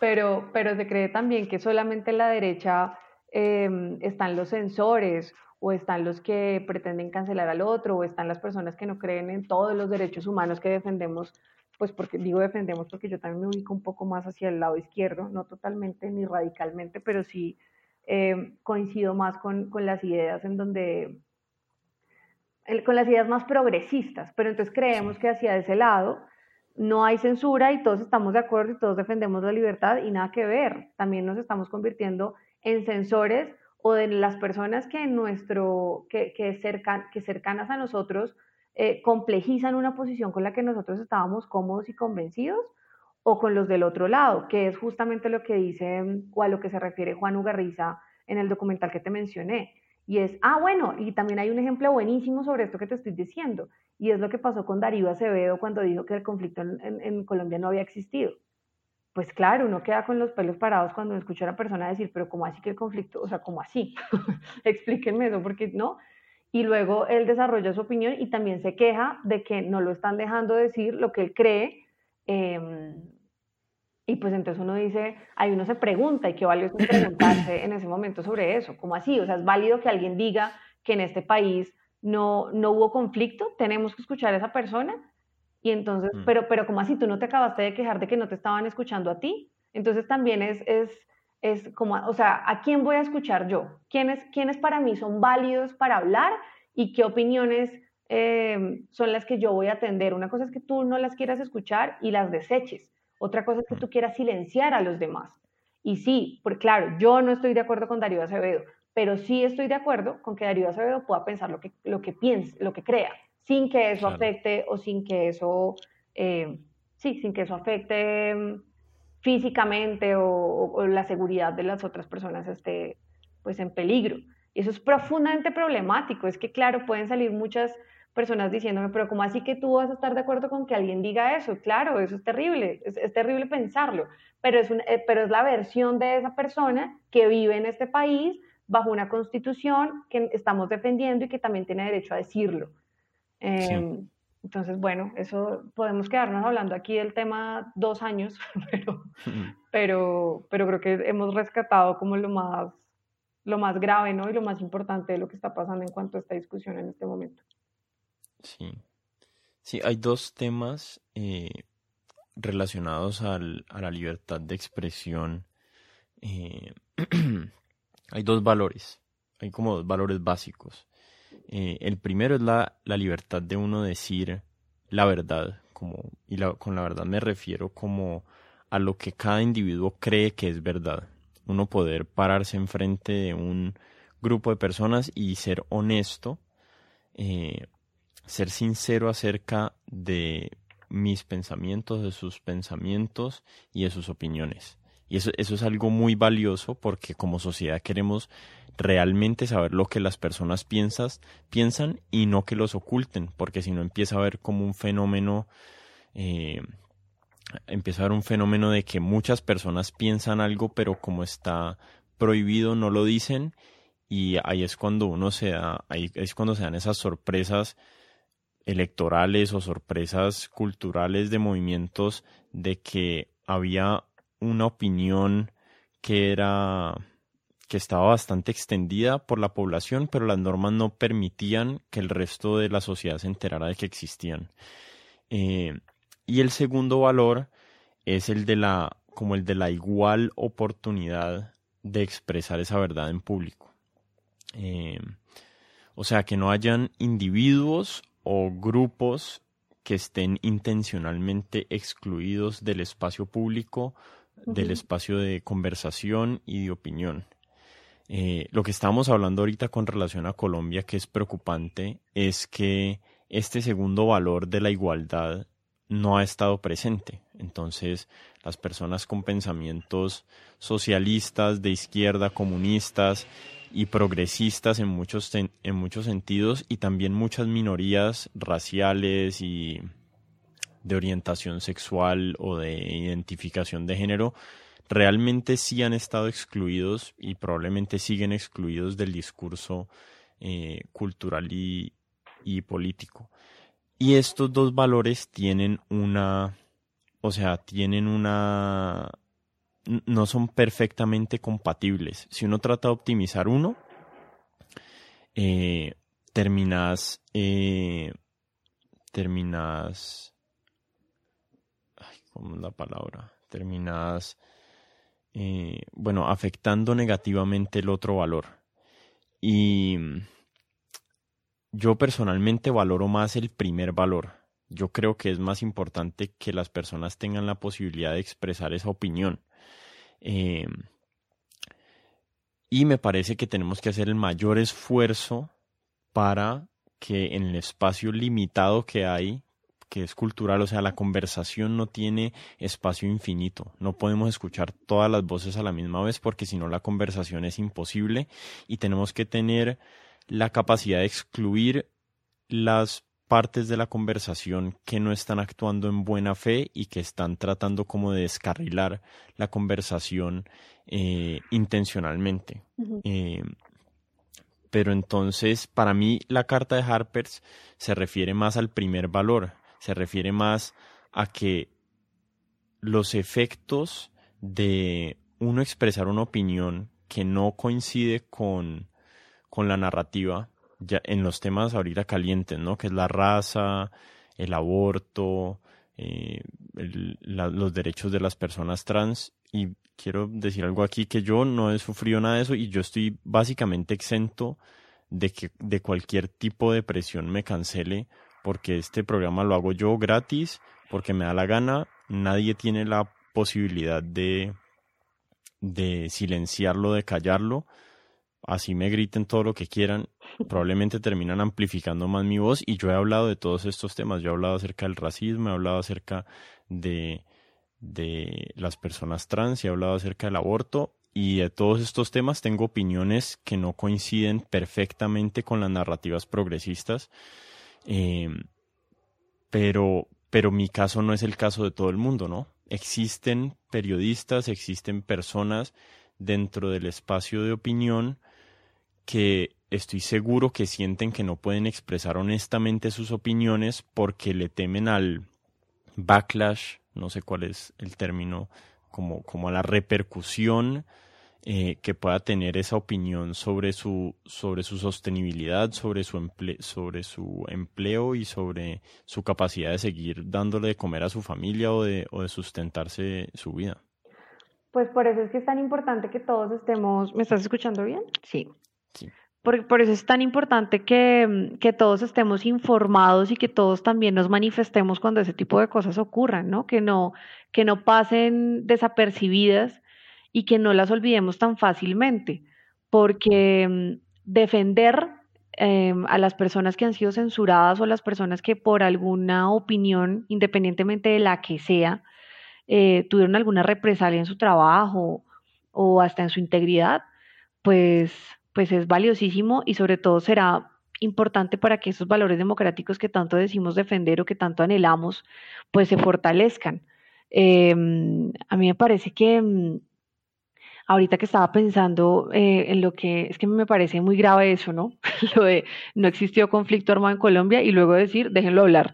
Pero, pero se cree también que solamente en la derecha em, están los censores o están los que pretenden cancelar al otro o están las personas que no creen en todos los derechos humanos que defendemos, pues porque digo defendemos porque yo también me ubico un poco más hacia el lado izquierdo, no totalmente ni radicalmente, pero sí em, coincido más con, con las ideas en donde con las ideas más progresistas, pero entonces creemos que hacia ese lado no hay censura y todos estamos de acuerdo y todos defendemos la libertad y nada que ver. También nos estamos convirtiendo en censores o de las personas que, nuestro, que, que, que cercanas a nosotros eh, complejizan una posición con la que nosotros estábamos cómodos y convencidos o con los del otro lado, que es justamente lo que dice o a lo que se refiere Juan Ugarriza en el documental que te mencioné. Y es, ah, bueno, y también hay un ejemplo buenísimo sobre esto que te estoy diciendo, y es lo que pasó con Darío Acevedo cuando dijo que el conflicto en, Colombia no había existido. Pues claro, uno queda con los pelos parados cuando escucha a la persona decir, pero ¿cómo así que el conflicto? O sea, ¿cómo así? Explíquenme eso, porque no. Y luego él desarrolla su opinión y también se queja de que no lo están dejando decir lo que él cree. Eh, y pues entonces uno dice, ahí uno se pregunta, y qué vale preguntarse en ese momento sobre eso, ¿cómo así? O sea, es válido que alguien diga que en este país no, no hubo conflicto, tenemos que escuchar a esa persona, y entonces, mm. pero, pero ¿cómo así? Tú no te acabaste de quejar de que no te estaban escuchando a ti. Entonces también es, es, es como, o sea, ¿a quién voy a escuchar yo? ¿Quiénes, quiénes para mí son válidos para hablar y qué opiniones eh, son las que yo voy a atender? Una cosa es que tú no las quieras escuchar y las deseches. Otra cosa es que tú quieras silenciar a los demás. Y sí, porque claro, yo no estoy de acuerdo con Darío Acevedo, pero sí estoy de acuerdo con que Darío Acevedo pueda pensar lo que, lo que piense, lo que crea, sin que eso afecte o sin que eso, eh, sí, sin que eso afecte mm, físicamente o, la seguridad de las otras personas esté pues en peligro. Y eso es profundamente problemático. Es que, claro, pueden salir muchas personas diciéndome, pero ¿cómo así que tú vas a estar de acuerdo con que alguien diga eso? Claro, eso es terrible, es, terrible pensarlo, pero es, eh, pero es la versión de esa persona que vive en este país bajo una constitución que estamos defendiendo y que también tiene derecho a decirlo. Em, entonces, bueno, eso podemos quedarnos hablando aquí del tema dos años, pero, pero, pero creo que hemos rescatado como lo más, lo más grave ¿no? y lo más importante de lo que está pasando en cuanto a esta discusión en este momento. Sí. Sí, hay dos temas eh, relacionados al, a la libertad de expresión. Eh, hay dos valores, hay como dos valores básicos. Eh, el primero es la, la, libertad de uno decir la verdad, como, y con la verdad me refiero como a lo que cada individuo cree que es verdad. Uno poder pararse enfrente de un grupo de personas y ser honesto eh, ser sincero acerca de mis pensamientos, de sus pensamientos y de sus opiniones. Y eso, eso es algo muy valioso porque como sociedad queremos realmente saber lo que las personas piensas, piensan y no que los oculten, porque si no empieza a haber como un fenómeno, eh, empieza a haber un fenómeno de que muchas personas piensan algo, pero como está prohibido, no lo dicen y ahí es cuando uno se da, ahí es cuando se dan esas sorpresas electorales o sorpresas culturales de movimientos de que había una opinión que era que estaba bastante extendida por la población, pero las normas no permitían que el resto de la sociedad se enterara de que existían. Eh, y el segundo valor es el de la, como el de la igual oportunidad de expresar esa verdad en público. Eh, o sea, que no hayan individuos o grupos que estén intencionalmente excluidos del espacio público, del espacio de conversación y de opinión. Eh, lo que estamos hablando ahorita con relación a Colombia, que es preocupante, es que este segundo valor de la igualdad no ha estado presente. Entonces, las personas con pensamientos socialistas, de izquierda, comunistas y progresistas en muchos, en muchos sentidos, y también muchas minorías raciales y de orientación sexual o de identificación de género, realmente sí han estado excluidos y probablemente siguen excluidos del discurso eh, cultural y, político. Y estos dos valores tienen una, o sea, tienen una, no son perfectamente compatibles. Si uno trata de optimizar uno, eh, terminas, eh, terminas, ay, ¿cómo es la palabra? Terminas eh, bueno, afectando negativamente el otro valor. Y yo personalmente valoro más el primer valor. Yo creo que es más importante que las personas tengan la posibilidad de expresar esa opinión. Eh, y me parece que tenemos que hacer el mayor esfuerzo para que en el espacio limitado que hay que es cultural, o sea, la conversación no tiene espacio infinito. No podemos escuchar todas las voces a la misma vez porque si no la conversación es imposible y tenemos que tener la capacidad de excluir las partes de la conversación que no están actuando en buena fe y que están tratando como de descarrilar la conversación eh, intencionalmente. Eh, pero entonces, para mí, la carta de Harpers se refiere más al primer valor, se refiere más a que los efectos de uno expresar una opinión que no coincide con, con la narrativa en los temas ahorita calientes, ¿no? Que es la raza, el aborto, eh, los derechos de las personas trans. Y quiero decir algo aquí que yo no he sufrido nada de eso y yo estoy básicamente exento de que de cualquier tipo de presión me cancele porque este programa lo hago yo gratis, porque me da la gana, nadie tiene la posibilidad de, de silenciarlo, de callarlo, así me griten todo lo que quieran, probablemente terminan amplificando más mi voz y yo he hablado de todos estos temas, yo he hablado acerca del racismo, he hablado acerca de, de las personas trans, he hablado acerca del aborto y de todos estos temas tengo opiniones que no coinciden perfectamente con las narrativas progresistas Em, pero, pero mi caso no es el caso de todo el mundo, ¿no? Existen periodistas, existen personas dentro del espacio de opinión que estoy seguro que sienten que no pueden expresar honestamente sus opiniones porque le temen al backlash, no sé cuál es el término, como, como a la repercusión eh, que pueda tener esa opinión sobre su, sobre su sostenibilidad, sobre su, sobre su empleo y sobre su capacidad de seguir dándole de comer a su familia o de, o de sustentarse su vida. Pues por eso es que es tan importante que todos estemos... ¿Me estás escuchando bien? Sí. Por, eso es tan importante que, que, todos estemos informados y que todos también nos manifestemos cuando ese tipo de cosas ocurran, ¿no? Que no, que no pasen desapercibidas y que no las olvidemos tan fácilmente, porque mm, defender em, a las personas que han sido censuradas o a las personas que por alguna opinión, independientemente de la que sea, eh, tuvieron alguna represalia en su trabajo o hasta en su integridad, pues, pues es valiosísimo y sobre todo será importante para que esos valores democráticos que tanto decimos defender o que tanto anhelamos, pues se fortalezcan. Em, a mí me parece que mm, ahorita que estaba pensando eh, en lo que es que me parece muy grave eso, ¿no? lo de no existió conflicto armado en Colombia y luego decir, déjenlo hablar.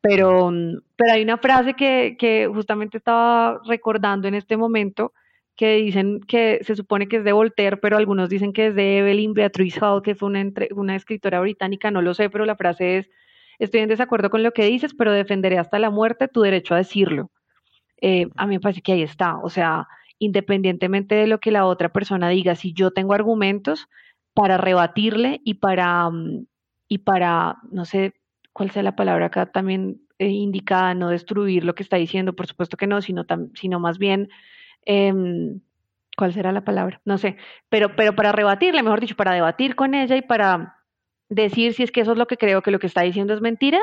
Pero, pero hay una frase que, que justamente estaba recordando en este momento que dicen que se supone que es de Voltaire, pero algunos dicen que es de Evelyn Beatrice Hall, que fue una, una escritora británica, no lo sé, pero la frase es, estoy en desacuerdo con lo que dices, pero defenderé hasta la muerte tu derecho a decirlo. Eh, a mí me parece que ahí está, o sea, independientemente de lo que la otra persona diga, si yo tengo argumentos para rebatirle y para, mm, y para, no sé cuál sea la palabra acá también eh, indicada, no destruir lo que está diciendo, por supuesto que no, sino, sino más bien, em, ¿cuál será la palabra? No sé, pero, pero para rebatirle, mejor dicho, para debatir con ella y para decir si es que eso es lo que creo que lo que está diciendo es mentira,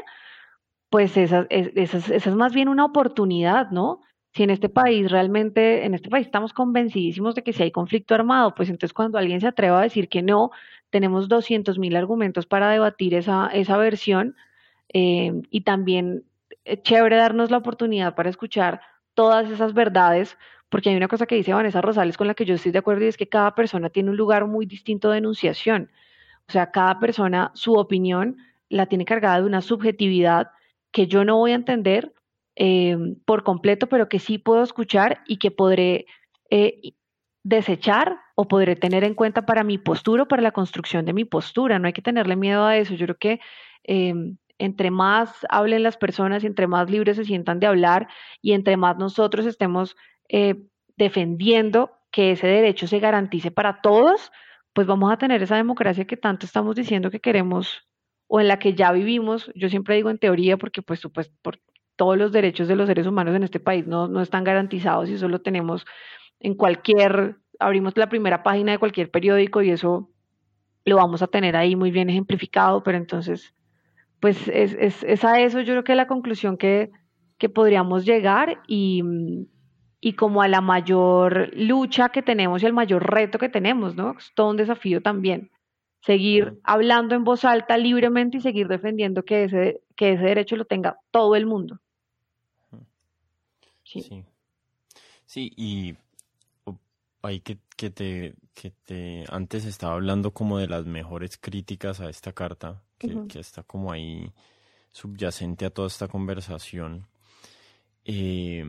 pues esa, esa, esa es más bien una oportunidad, ¿no? si en este país realmente, en este país estamos convencidísimos de que si hay conflicto armado, pues entonces cuando alguien se atreva a decir que no, tenemos 200 mil argumentos para debatir esa, esa versión eh, y también es chévere darnos la oportunidad para escuchar todas esas verdades, porque hay una cosa que dice Vanessa Rosales con la que yo estoy de acuerdo y es que cada persona tiene un lugar muy distinto de enunciación. O sea, cada persona, su opinión la tiene cargada de una subjetividad que yo no voy a entender eh, por completo, pero que sí puedo escuchar y que podré eh, desechar o podré tener en cuenta para mi postura o para la construcción de mi postura. No hay que tenerle miedo a eso. Yo creo que em, entre más hablen las personas entre más libres se sientan de hablar y entre más nosotros estemos eh, defendiendo que ese derecho se garantice para todos, pues vamos a tener esa democracia que tanto estamos diciendo que queremos o en la que ya vivimos. Yo siempre digo en teoría porque pues, pues por, todos los derechos de los seres humanos en este país no, no están garantizados y eso lo tenemos en cualquier, abrimos la primera página de cualquier periódico y eso lo vamos a tener ahí muy bien ejemplificado, pero entonces, pues es, es, es a eso yo creo que la conclusión que, que podríamos llegar y, y como a la mayor lucha que tenemos y el mayor reto que tenemos, ¿no? Es todo un desafío también. Seguir hablando en voz alta libremente y seguir defendiendo que ese, que ese derecho lo tenga todo el mundo. Sí. Sí, y ahí que, que, te, que te antes estaba hablando como de las mejores críticas a esta carta, que, que está como ahí subyacente a toda esta conversación. Eh,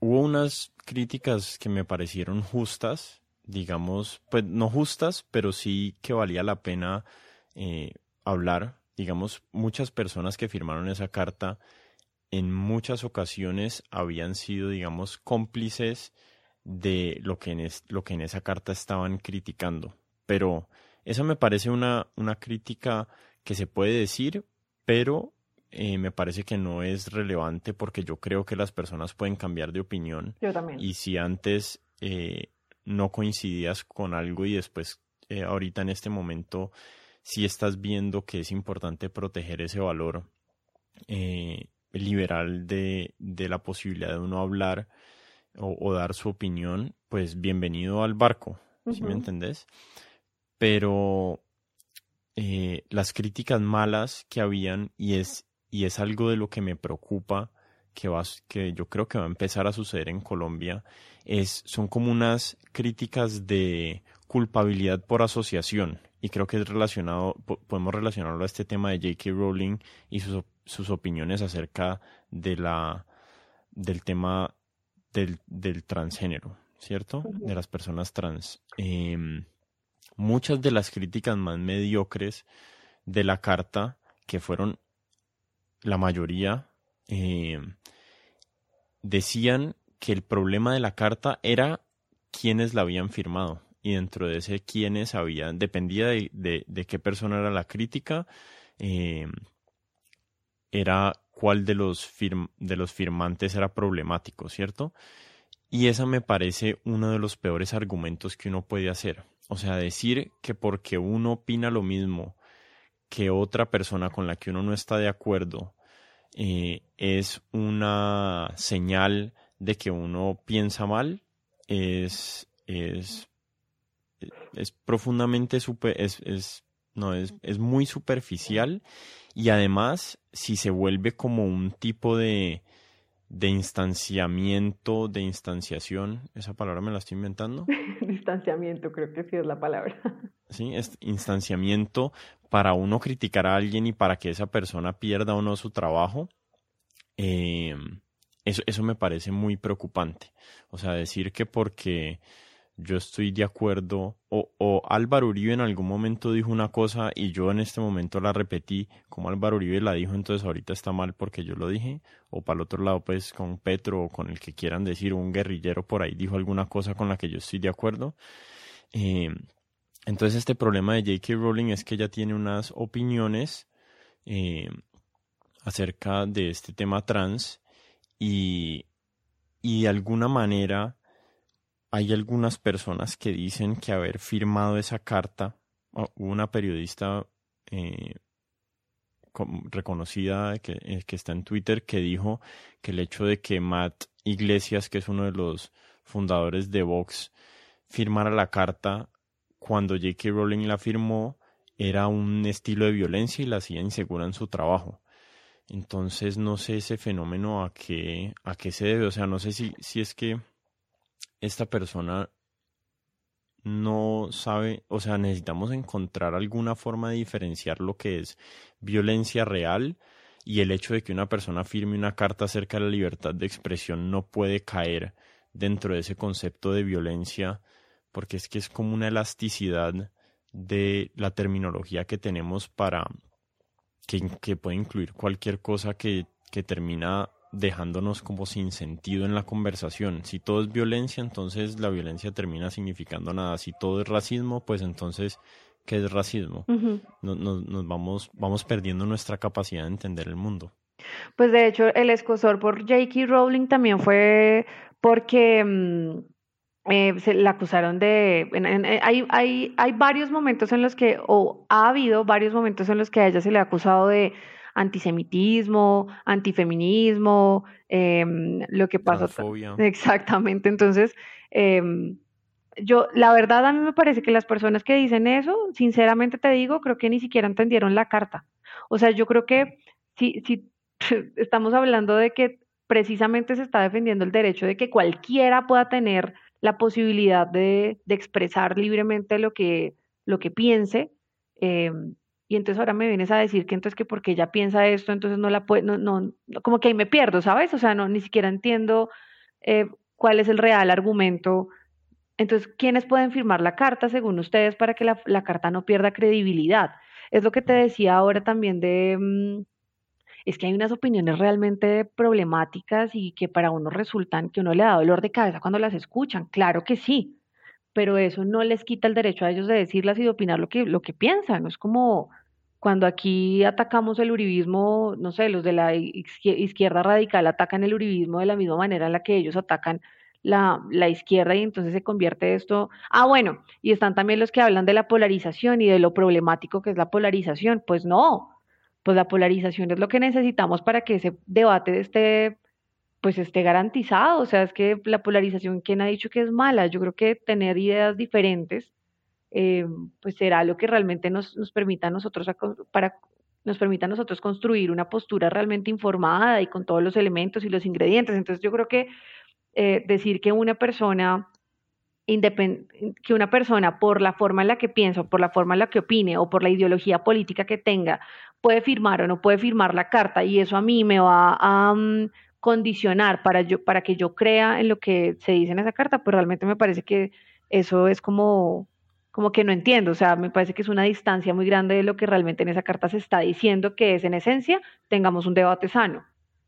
hubo unas críticas que me parecieron justas, digamos, pues no justas, pero sí que valía la pena eh, hablar. Digamos, muchas personas que firmaron esa carta en muchas ocasiones habían sido, digamos, cómplices de lo que en, lo que en esa carta estaban criticando. Pero esa me parece una, una crítica que se puede decir, pero eh, me parece que no es relevante porque yo creo que las personas pueden cambiar de opinión. Yo también. Y si antes eh, no coincidías con algo y después, eh, ahorita en este momento, si estás viendo que es importante proteger ese valor, liberal de, de la posibilidad de uno hablar o, dar su opinión, pues bienvenido al barco, si me entendés? Pero eh, las críticas malas que habían, y es, y es algo de lo que me preocupa, que, va, que yo creo que va a empezar a suceder en Colombia, es, son como unas críticas de culpabilidad por asociación. Y creo que es relacionado, podemos relacionarlo a este tema de J.K. Rowling y sus sus opiniones acerca de la, del tema del, del transgénero, ¿cierto? De las personas trans. Em, muchas de las críticas más mediocres de la carta, que fueron la mayoría, em, decían que el problema de la carta era quienes la habían firmado. Y dentro de ese quienes habían, dependía de, de, qué persona era la crítica, eh, era cuál de los, de los firmantes era problemático, ¿cierto? Y esa me parece uno de los peores argumentos que uno puede hacer. O sea, decir que porque uno opina lo mismo que otra persona con la que uno no está de acuerdo eh, es una señal de que uno piensa mal, es, es, es profundamente super, es, es, no, es, es muy superficial y además si se vuelve como un tipo de, de instanciamiento, de instanciación, esa palabra me la estoy inventando. Distanciamiento, creo que sí es la palabra. Sí, es instanciamiento para uno criticar a alguien y para que esa persona pierda o no su trabajo. Eh, eso, eso me parece muy preocupante. O sea, decir que porque yo estoy de acuerdo, o, o, Álvaro Uribe en algún momento dijo una cosa y yo en este momento la repetí, como Álvaro Uribe la dijo, entonces ahorita está mal porque yo lo dije, o para el otro lado pues con Petro o con el que quieran decir, un guerrillero por ahí dijo alguna cosa con la que yo estoy de acuerdo. Eh, entonces este problema de J.K. Rowling es que ella tiene unas opiniones eh, acerca de este tema trans y, y de alguna manera hay algunas personas que dicen que haber firmado esa carta, una periodista eh, reconocida que, eh, que, está en Twitter que dijo que el hecho de que Matt Iglesias, que es uno de los fundadores de Vox, firmara la carta cuando J.K. Rowling la firmó era un estilo de violencia y la hacía insegura en su trabajo. Entonces no sé ese fenómeno a qué, a qué se debe. O sea, no sé si, si es que esta persona no sabe, o sea, necesitamos encontrar alguna forma de diferenciar lo que es violencia real y el hecho de que una persona firme una carta acerca de la libertad de expresión no puede caer dentro de ese concepto de violencia, porque es que es como una elasticidad de la terminología que tenemos para que, que puede incluir cualquier cosa que, que termina dejándonos como sin sentido en la conversación. Si todo es violencia, entonces la violencia termina significando nada. Si todo es racismo, pues entonces, ¿qué es racismo? nos, vamos, vamos perdiendo nuestra capacidad de entender el mundo. Pues de hecho, el escosor por J.K. Rowling también fue porque mm, eh, se la acusaron de... Eh, hay, hay, hay varios momentos en los que, o ha habido varios momentos en los que a ella se le ha acusado de antisemitismo, antifeminismo, em, lo que pasa. Exactamente. Entonces, em, yo, la verdad, a mí me parece que las personas que dicen eso, sinceramente te digo, creo que ni siquiera entendieron la carta. O sea, yo creo que si, si estamos hablando de que precisamente se está defendiendo el derecho de que cualquiera pueda tener la posibilidad de, de expresar libremente lo que, lo que piense, eh, y entonces ahora me vienes a decir que entonces que porque ella piensa esto, entonces no la puede, no, no, como que ahí me pierdo, ¿sabes? O sea, no, ni siquiera entiendo eh, cuál es el real argumento. Entonces, ¿quiénes pueden firmar la carta según ustedes para que la, la carta no pierda credibilidad? Es lo que te decía ahora también de, mm, es que hay unas opiniones realmente problemáticas y que para uno resultan que uno le da dolor de cabeza cuando las escuchan, claro que sí, pero eso no les quita el derecho a ellos de decirlas y de opinar lo que, lo que piensan, es como cuando aquí atacamos el uribismo, no sé, los de la izquierda radical atacan el uribismo de la misma manera en la que ellos atacan la, la, izquierda y entonces se convierte esto. Ah, bueno, y están también los que hablan de la polarización y de lo problemático que es la polarización. Pues no, pues la polarización es lo que necesitamos para que ese debate esté, pues esté garantizado. O sea, es que la polarización, ¿quién ha dicho que es mala? Yo creo que tener ideas diferentes eh, pues será lo que realmente nos, nos permita a nosotros para nos permita nosotros construir una postura realmente informada y con todos los elementos y los ingredientes. Entonces yo creo que eh, decir que una persona que una persona por la forma en la que piensa, por la forma en la que opine o por la ideología política que tenga puede firmar o no puede firmar la carta y eso a mí me va a mm, condicionar para yo para que yo crea en lo que se dice en esa carta, pues realmente me parece que eso es como como que no entiendo, o sea, me parece que es una distancia muy grande de lo que realmente en esa carta se está diciendo, que es en esencia, tengamos un debate sano,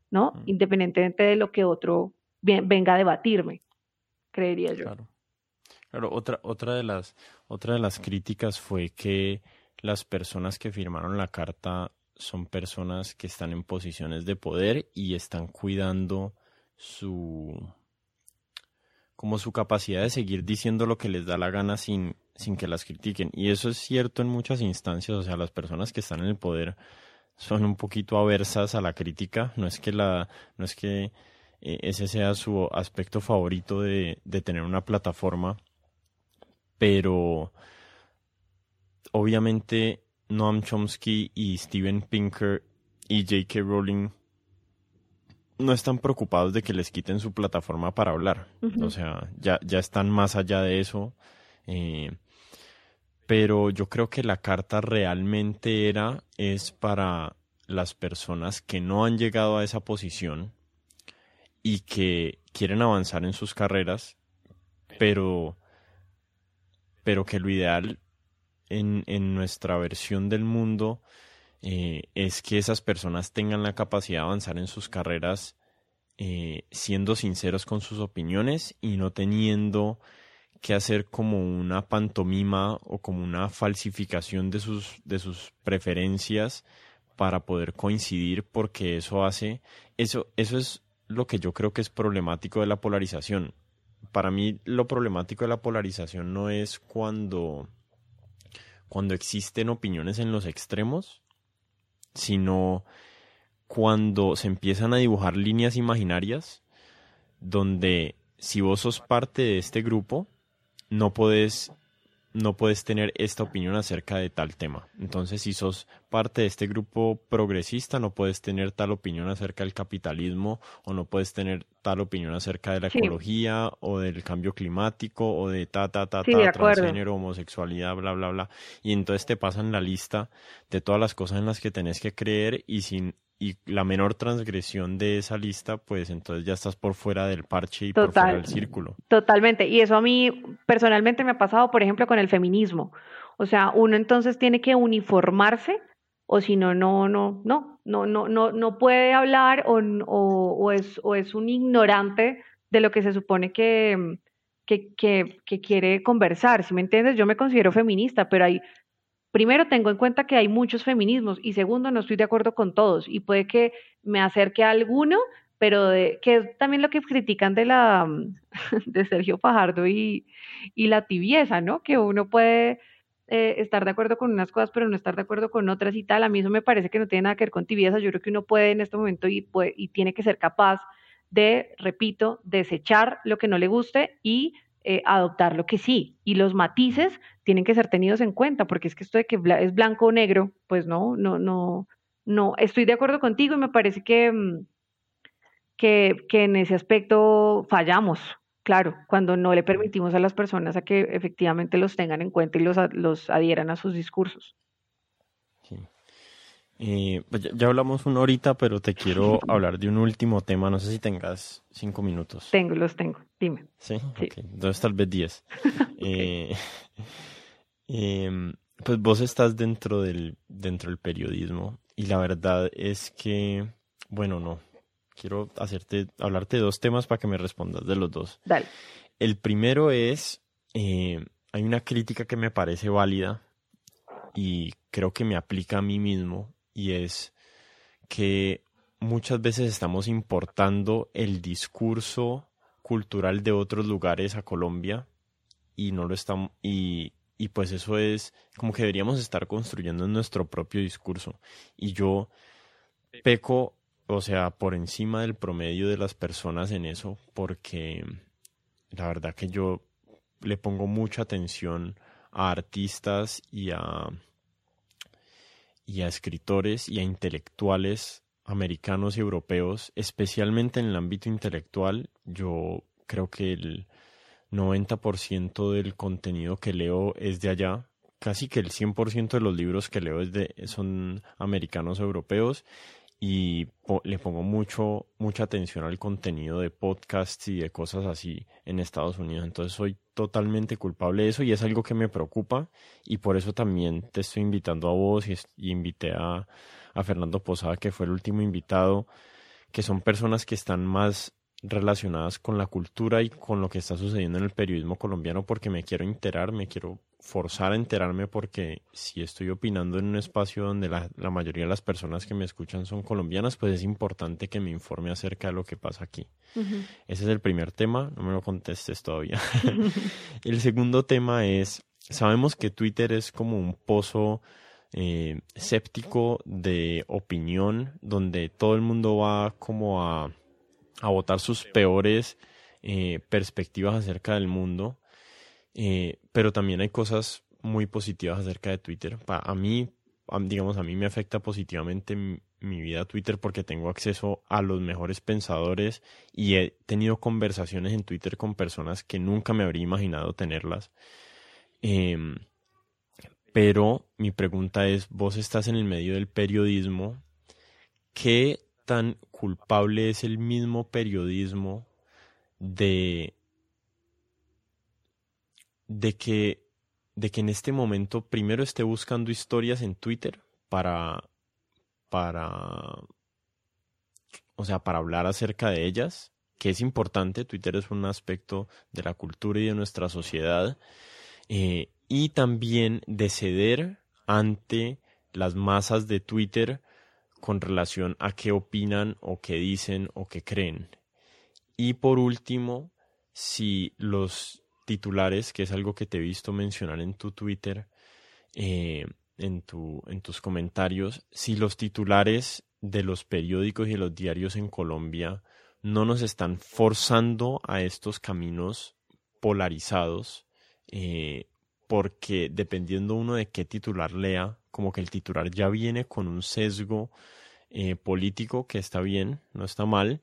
¿no? Mm. Independientemente de lo que otro venga a debatirme, creería yo. Claro. Claro, otra, otra, de las, otra de las críticas fue que las personas que firmaron la carta son personas que están en posiciones de poder y están cuidando su como su capacidad de seguir diciendo lo que les da la gana sin sin que las critiquen. Y eso es cierto en muchas instancias, o sea, las personas que están en el poder son un poquito aversas a la crítica, no es que la, no es que eh, ese sea su aspecto favorito de, de tener una plataforma, pero obviamente Noam Chomsky y Steven Pinker y J.K. Rowling no están preocupados de que les quiten su plataforma para hablar. O sea, ya, ya están más allá de eso. Eh, pero yo creo que la carta realmente era, es para las personas que no han llegado a esa posición y que quieren avanzar en sus carreras, pero, pero que lo ideal en, en nuestra versión del mundo eh, es que esas personas tengan la capacidad de avanzar en sus carreras eh, siendo sinceros con sus opiniones y no teniendo que hacer como una pantomima o como una falsificación de sus, de sus preferencias para poder coincidir porque eso hace, eso, eso es lo que yo creo que es problemático de la polarización. Para mí lo problemático de la polarización no es cuando, cuando existen opiniones en los extremos, sino cuando se empiezan a dibujar líneas imaginarias donde si vos sos parte de este grupo, no puedes no puedes tener esta opinión acerca de tal tema. Entonces, si sos parte de este grupo progresista, no puedes tener tal opinión acerca del capitalismo o no puedes tener tal opinión acerca de la ecología o del cambio climático o de ta, ta, ta, ta, transgénero, homosexualidad, bla, bla, bla. Y entonces te pasan la lista de todas las cosas en las que tenés que creer y sin y la menor transgresión de esa lista, pues entonces ya estás por fuera del parche y por fuera del círculo. Totalmente. Y eso a mí personalmente me ha pasado, por ejemplo, con el feminismo. O sea, uno entonces tiene que uniformarse o si no, no, no, no, no, no, no, no puede hablar o, o, es, o es un ignorante de lo que se supone que, que, que, que quiere conversar. Si me entiendes, yo me considero feminista, pero hay primero tengo en cuenta que hay muchos feminismos y segundo no estoy de acuerdo con todos y puede que me acerque a alguno, pero de, que es también lo que critican de la de Sergio Fajardo y, y la tibieza, ¿no? Que uno puede eh, estar de acuerdo con unas cosas, pero no estar de acuerdo con otras y tal. A mí eso me parece que no tiene nada que ver con tibieza. Yo creo que uno puede en este momento y, puede, y tiene que ser capaz de, repito, desechar lo que no le guste y eh, adoptar lo que sí. Y los matices tienen que ser tenidos en cuenta, porque es que esto de que es blanco o negro, pues no, no, no, no, estoy de acuerdo contigo y me parece que, mm, que, que en ese aspecto fallamos, claro, cuando no le permitimos a las personas a que efectivamente los tengan en cuenta y los, los adhieran a sus discursos. Eh, pues ya, hablamos una horita, pero te quiero hablar de un último tema. No sé si tengas cinco minutos. Tengo, los tengo. Dime. Sí, sí. entonces tal vez diez. eh, em, pues vos estás dentro del, dentro del periodismo y la verdad es que, bueno, no. Quiero hacerte, hablarte de dos temas para que me respondas de los dos. Dale. El primero es, eh, hay una crítica que me parece válida y creo que me aplica a mí mismo y es que muchas veces estamos importando el discurso cultural de otros lugares a Colombia y no lo estamos y, y pues eso es como que deberíamos estar construyendo nuestro propio discurso. Y yo peco o sea por encima del promedio de las personas en eso porque la verdad que yo le pongo mucha atención a artistas y a y a escritores y a intelectuales americanos y europeos, especialmente en el ámbito intelectual, yo creo que el 90% del contenido que leo es de allá, casi que el 100% de los libros que leo es de, son americanos europeos y le pongo mucho mucha atención al contenido de podcasts y de cosas así en Estados Unidos. Entonces soy totalmente culpable de eso y es algo que me preocupa y por eso también te estoy invitando a vos y, invité a, a Fernando Posada, que fue el último invitado, que son personas que están más relacionadas con la cultura y con lo que está sucediendo en el periodismo colombiano porque me quiero enterar, me quiero forzar a enterarme porque si estoy opinando en un espacio donde la, mayoría de las personas que me escuchan son colombianas, pues es importante que me informe acerca de lo que pasa aquí. Ese es el primer tema, no me lo contestes todavía. el segundo tema es, sabemos que Twitter es como un pozo eh, séptico de opinión donde todo el mundo va como a a votar sus peores eh, perspectivas acerca del mundo, eh, pero también hay cosas muy positivas acerca de Twitter. a mí, digamos, a mí me afecta positivamente mi vida a Twitter porque tengo acceso a los mejores pensadores y he tenido conversaciones en Twitter con personas que nunca me habría imaginado tenerlas. Em, pero mi pregunta es, vos estás en el medio del periodismo, ¿qué tan culpable es el mismo periodismo de, de que de que en este momento primero esté buscando historias en Twitter para para o sea, para hablar acerca de ellas, que es importante, Twitter es un aspecto de la cultura y de nuestra sociedad, eh, y también de ceder ante las masas de Twitter con relación a qué opinan o qué dicen o qué creen. Y por último, si los titulares, que es algo que te he visto mencionar en tu Twitter, eh, en, tu, en tus comentarios, si los titulares de los periódicos y de los diarios en Colombia no nos están forzando a estos caminos polarizados, eh, porque dependiendo uno de qué titular lea, como que el titular ya viene con un sesgo eh, político que está bien, no está mal,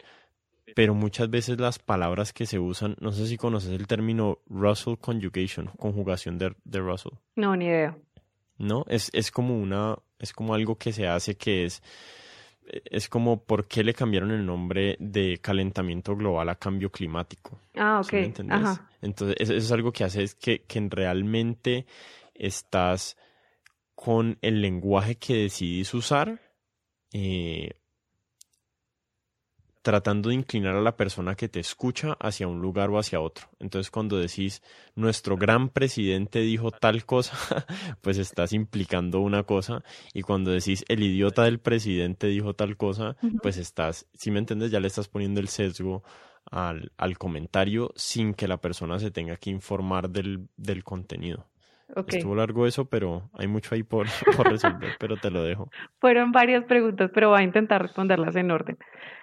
pero muchas veces las palabras que se usan, no sé si conoces el término Russell Conjugation, conjugación de, de Russell. No, ni idea. ¿No? Es, es como una, es como algo que se hace que es, es como por qué le cambiaron el nombre de calentamiento global a cambio climático. Ah, ok. Entonces, eso, es algo que hace es que, que realmente estás con el lenguaje que decidís usar eh, tratando de inclinar a la persona que te escucha hacia un lugar o hacia otro. Entonces cuando decís nuestro gran presidente dijo tal cosa, pues estás implicando una cosa y cuando decís el idiota del presidente dijo tal cosa, pues estás, si me entiendes, ya le estás poniendo el sesgo al, al comentario sin que la persona se tenga que informar del, del contenido. Estuvo largo eso, pero hay mucho ahí por, por resolver, pero te lo dejo. Fueron varias preguntas, pero voy a intentar responderlas en orden.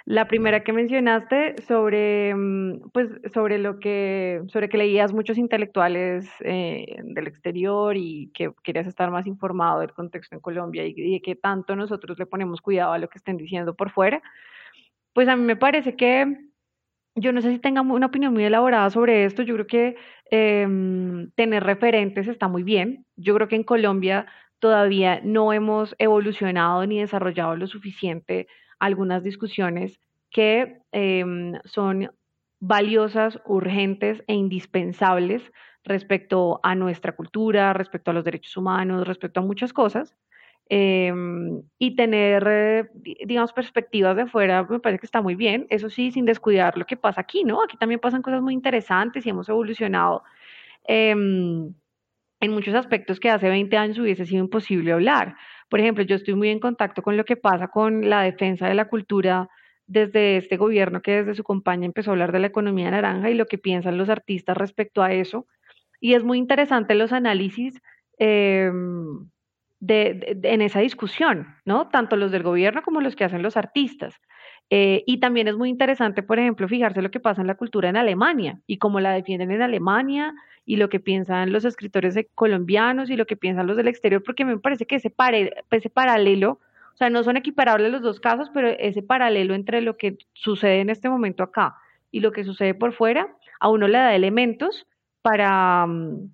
La primera que mencionaste sobre, mm, pues, sobre lo que, sobre que leías muchos intelectuales eh, del exterior y que querías estar más informado del contexto en Colombia y, y que tanto nosotros le ponemos cuidado a lo que estén diciendo por fuera, pues a mí me parece que yo no sé si tengan una opinión muy elaborada sobre esto. Yo creo que em, tener referentes está muy bien. Yo creo que en Colombia todavía no hemos evolucionado ni desarrollado lo suficiente algunas discusiones que em, son valiosas, urgentes e indispensables respecto a nuestra cultura, respecto a los derechos humanos, respecto a muchas cosas. Em, y tener, eh, digamos, perspectivas de fuera me parece que está muy bien. Eso sí, sin descuidar lo que pasa aquí, ¿no? Aquí también pasan cosas muy interesantes y hemos evolucionado em, en muchos aspectos que hace 20 años hubiese sido imposible hablar. Por ejemplo, yo estoy muy en contacto con lo que pasa con la defensa de la cultura desde este gobierno que desde su campaña empezó a hablar de la economía naranja y lo que piensan los artistas respecto a eso. Y es muy interesante los análisis. Eh, de, en esa discusión, ¿no? Tanto los del gobierno como los que hacen los artistas. Eh, y también es muy interesante, por ejemplo, fijarse lo que pasa en la cultura en Alemania y cómo la defienden en Alemania y lo que piensan los escritores colombianos y lo que piensan los del exterior, porque me parece que ese, ese paralelo, o sea, no son equiparables los dos casos, pero ese paralelo entre lo que sucede en este momento acá y lo que sucede por fuera, a uno le da elementos para, mm,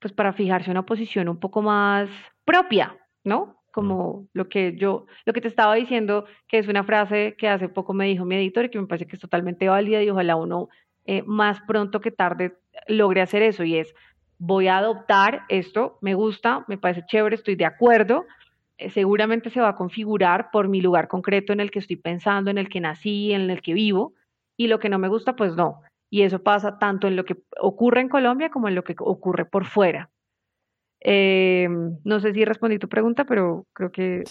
pues para fijarse una posición un poco más propia, ¿no? Como lo que yo, lo que te estaba diciendo, que es una frase que hace poco me dijo mi editor y que me parece que es totalmente válida y ojalá uno eh, más pronto que tarde logre hacer eso y es, voy a adoptar esto, me gusta, me parece chévere, estoy de acuerdo, eh, seguramente se va a configurar por mi lugar concreto en el que estoy pensando, en el que nací, en el que vivo, y lo que no me gusta, pues no. Y eso pasa tanto en lo que ocurre en Colombia como en lo que ocurre por fuera. Eh, no sé si respondí tu pregunta, pero creo que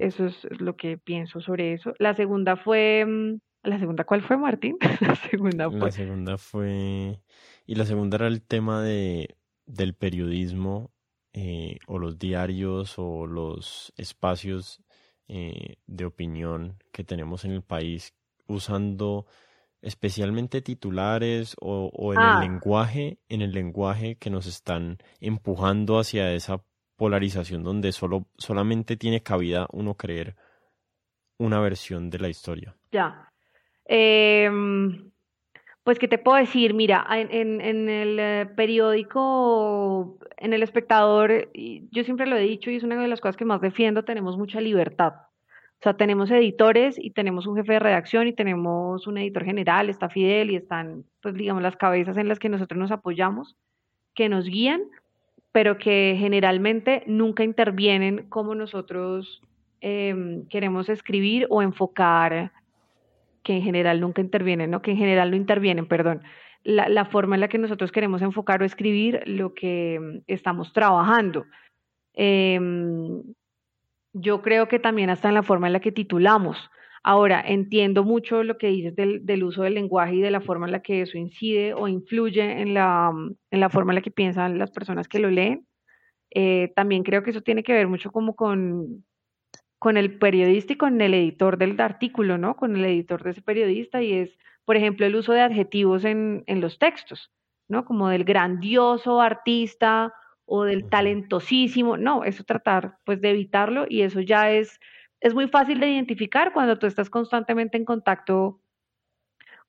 eso es lo que pienso sobre eso. La segunda fue, mm, ¿la segunda cuál fue, Martín? la segunda fue. La segunda fue, y la segunda era el tema de, del periodismo eh, o los diarios o los espacios eh, de opinión que tenemos en el país usando especialmente titulares o, en el ah. lenguaje, en el lenguaje que nos están empujando hacia esa polarización donde solo, solamente tiene cabida uno creer una versión de la historia. Ya. Em, pues, ¿qué te puedo decir? Mira, en, en, el eh, periódico, en El Espectador, yo siempre lo he dicho y es una de las cosas que más defiendo, tenemos mucha libertad. O sea, tenemos editores y tenemos un jefe de redacción y tenemos un editor general, está Fidel y están, pues, digamos, las cabezas en las que nosotros nos apoyamos, que nos guían, pero que generalmente nunca intervienen como nosotros em, queremos escribir o enfocar, que en general nunca intervienen, ¿no? Que en general no intervienen, perdón. La, la forma en la que nosotros queremos enfocar o escribir lo que em, estamos trabajando. Em, yo creo que también hasta en la forma en la que titulamos. Ahora, entiendo mucho lo que dices del, uso del lenguaje y de la forma en la que eso incide o influye en la, forma en la que piensan las personas que lo leen. Eh, también creo que eso tiene que ver mucho como con, con el periodista y con el editor del artículo, ¿no? Con el editor de ese periodista y es, por ejemplo, el uso de adjetivos en, en los textos, ¿no? Como del grandioso artista o del talentosísimo, no, eso tratar pues de evitarlo y eso ya es es muy fácil de identificar cuando tú estás constantemente en contacto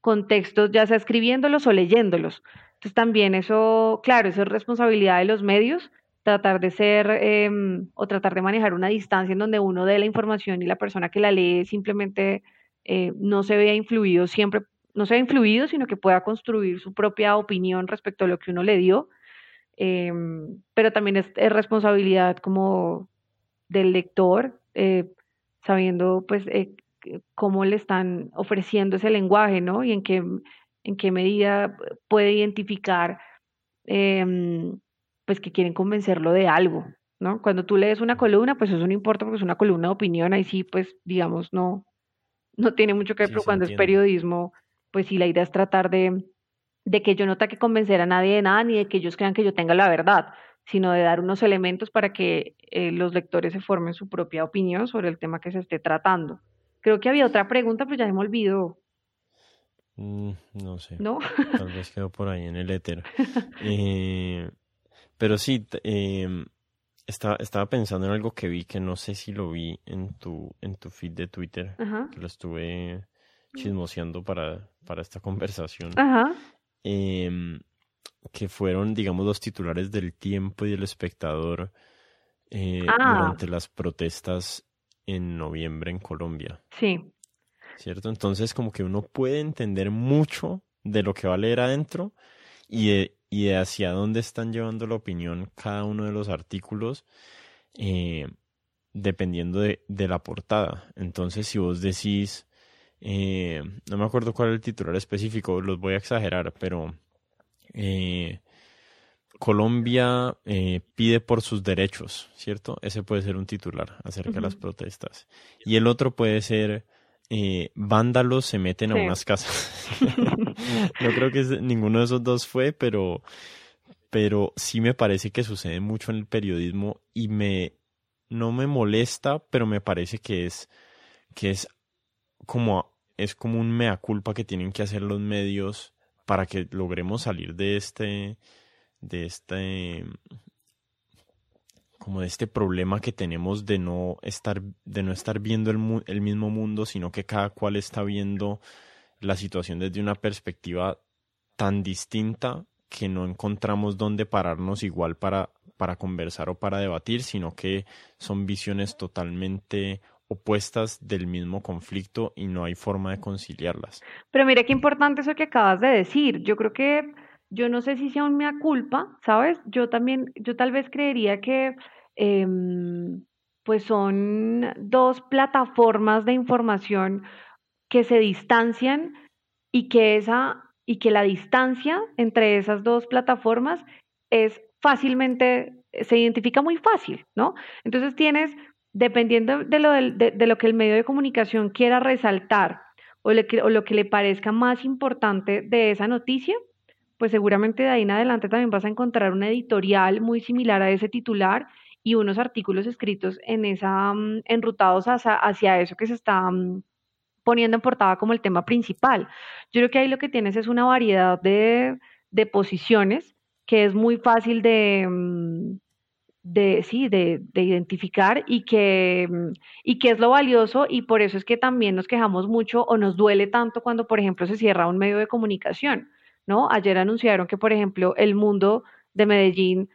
con textos, ya sea escribiéndolos o leyéndolos. Entonces también eso, claro, eso es responsabilidad de los medios, tratar de ser em, o tratar de manejar una distancia en donde uno dé la información y la persona que la lee simplemente eh, no se vea influido siempre, no se vea influido, sino que pueda construir su propia opinión respecto a lo que uno le dio. Em, pero también es, responsabilidad como del lector eh, sabiendo pues eh, cómo le están ofreciendo ese lenguaje, ¿no? Y en qué, en qué medida puede identificar em, pues que quieren convencerlo de algo, ¿no? Cuando tú lees una columna, pues eso no importa porque es una columna de opinión, ahí sí, pues digamos, no, no tiene mucho que ver, pero cuando es periodismo, pues sí, la idea es tratar de, de que yo no tenga que convencer a nadie de nada, ni de que ellos crean que yo tenga la verdad, sino de dar unos elementos para que eh, los lectores se formen su propia opinión sobre el tema que se esté tratando. Creo que había otra pregunta, pero ya me olvidó. Mm, no sé. ¿No? Tal vez quedó por ahí en el éter. Eh, pero sí, em, estaba, estaba pensando en algo que vi que no sé si lo vi en tu, en tu feed de Twitter, que lo estuve chismoseando para, para esta conversación. Ajá. Eh, que fueron, digamos, los titulares del tiempo y del espectador eh, Ah. durante las protestas en noviembre en Colombia, Sí, ¿cierto? Entonces, como que uno puede entender mucho de lo que va a leer adentro y de, y de hacia dónde están llevando la opinión cada uno de los artículos, eh, dependiendo de, de la portada. Entonces, si vos decís, eh, no me acuerdo cuál es el titular específico, los voy a exagerar, pero eh, Colombia eh, pide por sus derechos, ¿cierto? Ese puede ser un titular acerca de las protestas. Y el otro puede ser vándalos se meten a unas casas. no creo que ninguno de esos dos fue, pero, pero sí me parece que sucede mucho en el periodismo y me no me molesta, pero me parece que es que es como es como un mea culpa que tienen que hacer los medios para que logremos salir de este de este como de este problema que tenemos de no estar de no estar viendo el, el mismo mundo, sino que cada cual está viendo la situación desde una perspectiva tan distinta que no encontramos dónde pararnos igual para para conversar o para debatir, sino que son visiones totalmente opuestas del mismo conflicto y no hay forma de conciliarlas. Pero mira qué importante eso que acabas de decir. Yo creo que, yo no sé si sea un mea culpa, ¿sabes? Yo también, yo tal vez creería que em, pues son dos plataformas de información que se distancian y que esa, y que la distancia entre esas dos plataformas es fácilmente, se identifica muy fácil, ¿no? Entonces tienes, dependiendo de lo, de, de lo que el medio de comunicación quiera resaltar o, o lo que le parezca más importante de esa noticia, pues seguramente de ahí en adelante también vas a encontrar una editorial muy similar a ese titular y unos artículos escritos en esa, mm, enrutados hacia, hacia eso que se está mm, poniendo en portada como el tema principal. Yo creo que ahí lo que tienes es una variedad de, de posiciones que es muy fácil de, mm, de sí, de, de, identificar y que, y que es lo valioso y por eso es que también nos quejamos mucho o nos duele tanto cuando, por ejemplo, se cierra un medio de comunicación, ¿no? Ayer anunciaron que, por ejemplo, el mundo de Medellín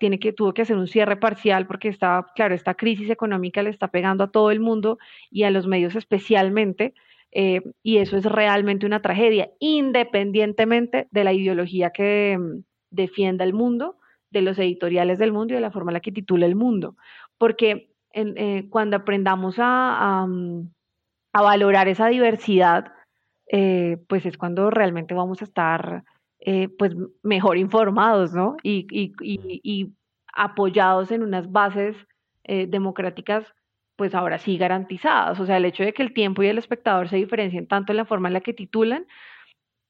tiene que, tuvo que hacer un cierre parcial porque está, claro, esta crisis económica le está pegando a todo el mundo y a los medios especialmente, eh, y eso es realmente una tragedia, independientemente de la ideología que mm, defienda el mundo de los editoriales del mundo y de la forma en la que titula el mundo. Porque eh, cuando aprendamos a, a, valorar esa diversidad, eh, pues es cuando realmente vamos a estar eh, pues mejor informados, ¿no? Y, y, y, apoyados en unas bases democráticas, pues ahora sí garantizadas. O sea, el hecho de que el tiempo y el espectador se diferencien tanto en la forma en la que titulan,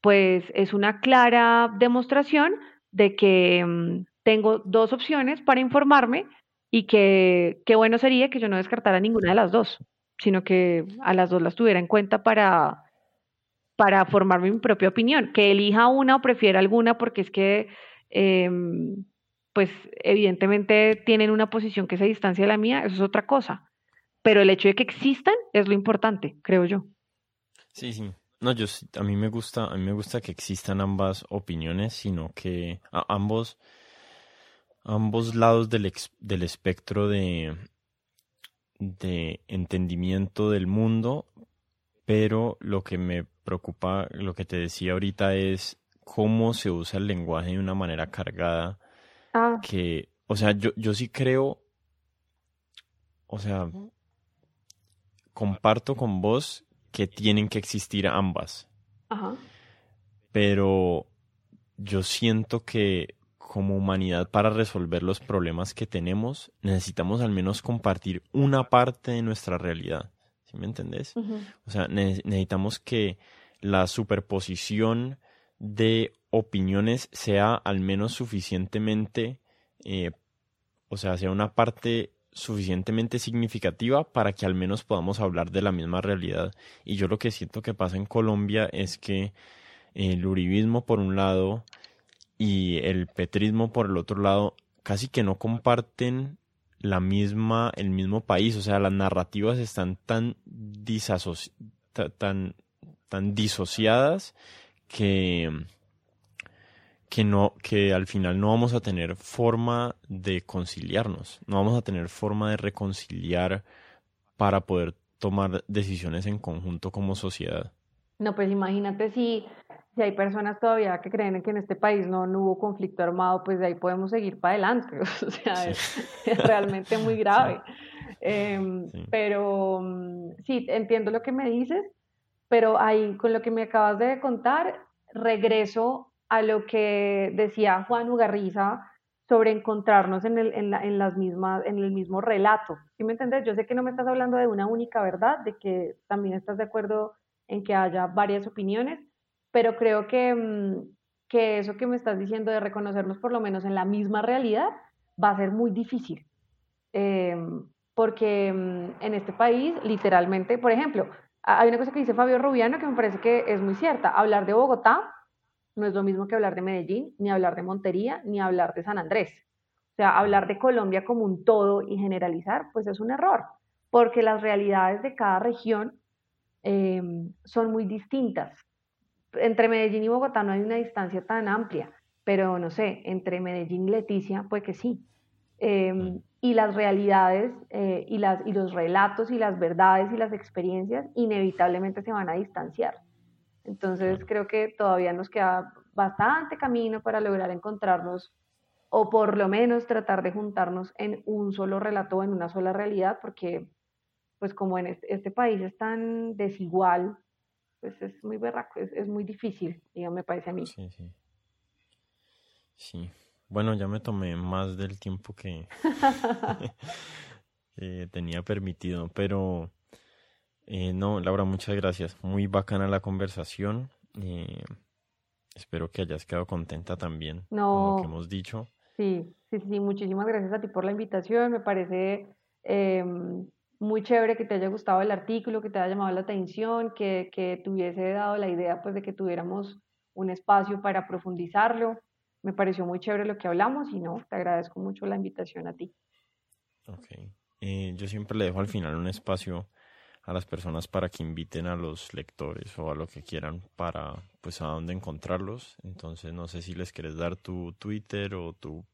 pues es una clara demostración de que mm, tengo dos opciones para informarme y que qué bueno sería que yo no descartara ninguna de las dos, sino que a las dos las tuviera en cuenta para, para mi propia opinión. Que elija una o prefiera alguna porque es que, em, pues evidentemente tienen una posición que se distancia de la mía, eso es otra cosa. Pero el hecho de que existan es lo importante, creo yo. Sí, sí. No, yo a mí me gusta, a mí me gusta que existan ambas opiniones, sino que ambos ambos lados del, del espectro de, de entendimiento del mundo, pero lo que me preocupa, lo que te decía ahorita es cómo se usa el lenguaje de una manera cargada. Ah. Que, o sea, yo, yo sí creo, o sea, comparto con vos que tienen que existir ambas. Ajá. Pero yo siento que como humanidad para resolver los problemas que tenemos, necesitamos al menos compartir una parte de nuestra realidad. ¿Sí me entendés? O sea, necesitamos que la superposición de opiniones sea al menos suficientemente, eh, o sea, sea una parte suficientemente significativa para que al menos podamos hablar de la misma realidad. Y yo lo que siento que pasa en Colombia es que el uribismo, por un lado, y el petrismo por el otro lado casi que no comparten la misma el mismo país. O sea las narrativas están tan tan tan disociadas que que no que al final no vamos a tener forma de conciliarnos. No vamos a tener forma de reconciliar para poder tomar decisiones en conjunto como sociedad. No pues imagínate si si hay personas todavía que creen que en este país no, hubo conflicto armado, pues de ahí podemos seguir para adelante. O sea, es, realmente muy grave. Em, pero sí, entiendo lo que me dices, pero ahí con lo que me acabas de contar, regreso a lo que decía Juan Ugarriza sobre encontrarnos en el, en, en las mismas, en el mismo relato. ¿Sí me entiendes? Yo sé que no me estás hablando de una única verdad, de que también estás de acuerdo en que haya varias opiniones, pero creo que, mm, que eso que me estás diciendo de reconocernos por lo menos en la misma realidad va a ser muy difícil. Em, porque mm, en este país, literalmente, por ejemplo, hay una cosa que dice Fabio Rubiano que me parece que es muy cierta. Hablar de Bogotá no es lo mismo que hablar de Medellín, ni hablar de Montería, ni hablar de San Andrés. O sea, hablar de Colombia como un todo y generalizar, pues es un error, porque las realidades de cada región em, son muy distintas entre Medellín y Bogotá no hay una distancia tan amplia, pero no sé, entre Medellín y Leticia, pues que sí. Em, y las realidades eh, y, las, y los relatos y las verdades y las experiencias inevitablemente se van a distanciar. Entonces creo que todavía nos queda bastante camino para lograr encontrarnos o por lo menos tratar de juntarnos en un solo relato, en una sola realidad, porque pues como en este, este país es tan desigual pues es muy berraco, es, muy difícil, digamos, me parece a mí. Sí, sí. Sí. Bueno, ya me tomé más del tiempo que, tenía permitido, pero eh, no, Laura, muchas gracias. Muy bacana la conversación. Eh, espero que hayas quedado contenta también no. con lo que hemos dicho. Sí, sí, sí, muchísimas gracias a ti por la invitación. Me parece em, muy chévere que te haya gustado el artículo, que te haya llamado la atención, que, que te hubiese dado la idea pues de que tuviéramos un espacio para profundizarlo. me pareció muy chévere lo que hablamos y no, te agradezco mucho la invitación a ti. Ok. Eh, yo siempre le dejo al final un espacio a las personas para que inviten a los lectores o a lo que quieran para pues a dónde encontrarlos. Entonces no sé si les quieres dar tu Twitter o tu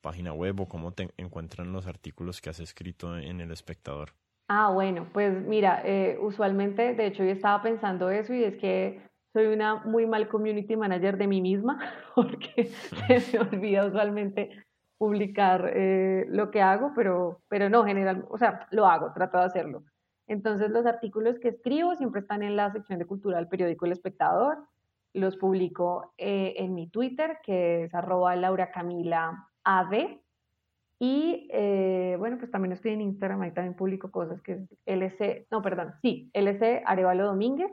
página web o cómo te encuentran los artículos que has escrito en El Espectador. Ah, bueno, pues mira, eh, usualmente, de hecho yo estaba pensando eso y es que soy una muy mal community manager de mí misma porque se olvida usualmente publicar eh, lo que hago, pero, pero no, general, o sea, lo hago, trato de hacerlo. Entonces los artículos que escribo siempre están en la sección de cultura del periódico El Espectador. Los publico eh, en mi Twitter, que es arroba. Y eh, bueno, pues también estoy en Instagram, ahí también publico cosas que es LC, no, perdón, sí, LC Arevalo Domínguez.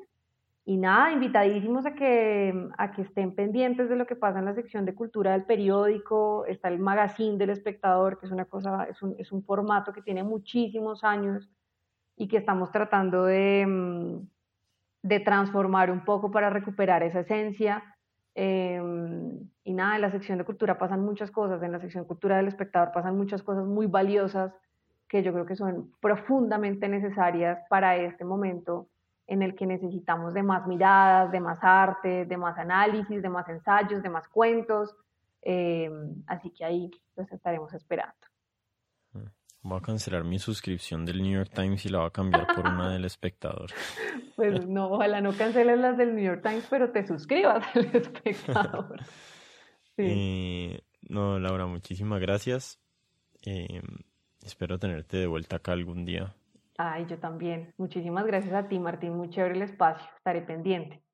Y nada, invitadísimos a que, a que estén pendientes de lo que pasa en la sección de cultura del periódico. Está el magazine del espectador, que es una cosa, es un, es un formato que tiene muchísimos años y que estamos tratando de, mm, de transformar un poco para recuperar esa esencia. Em, y nada, en la sección de cultura pasan muchas cosas, en la sección de cultura del espectador pasan muchas cosas muy valiosas que yo creo que son profundamente necesarias para este momento en el que necesitamos de más miradas, de más arte, de más análisis, de más ensayos, de más cuentos. Em, así que ahí los estaremos esperando. Voy a cancelar mi suscripción del New York Times y la voy a cambiar por una del espectador. Pues no, ojalá no canceles las del New York Times, pero te suscribas al espectador. Eh, no, Laura, muchísimas gracias. Eh, espero tenerte de vuelta acá algún día. Ay, yo también. Muchísimas gracias a ti, Martín. Muy chévere el espacio. Estaré pendiente.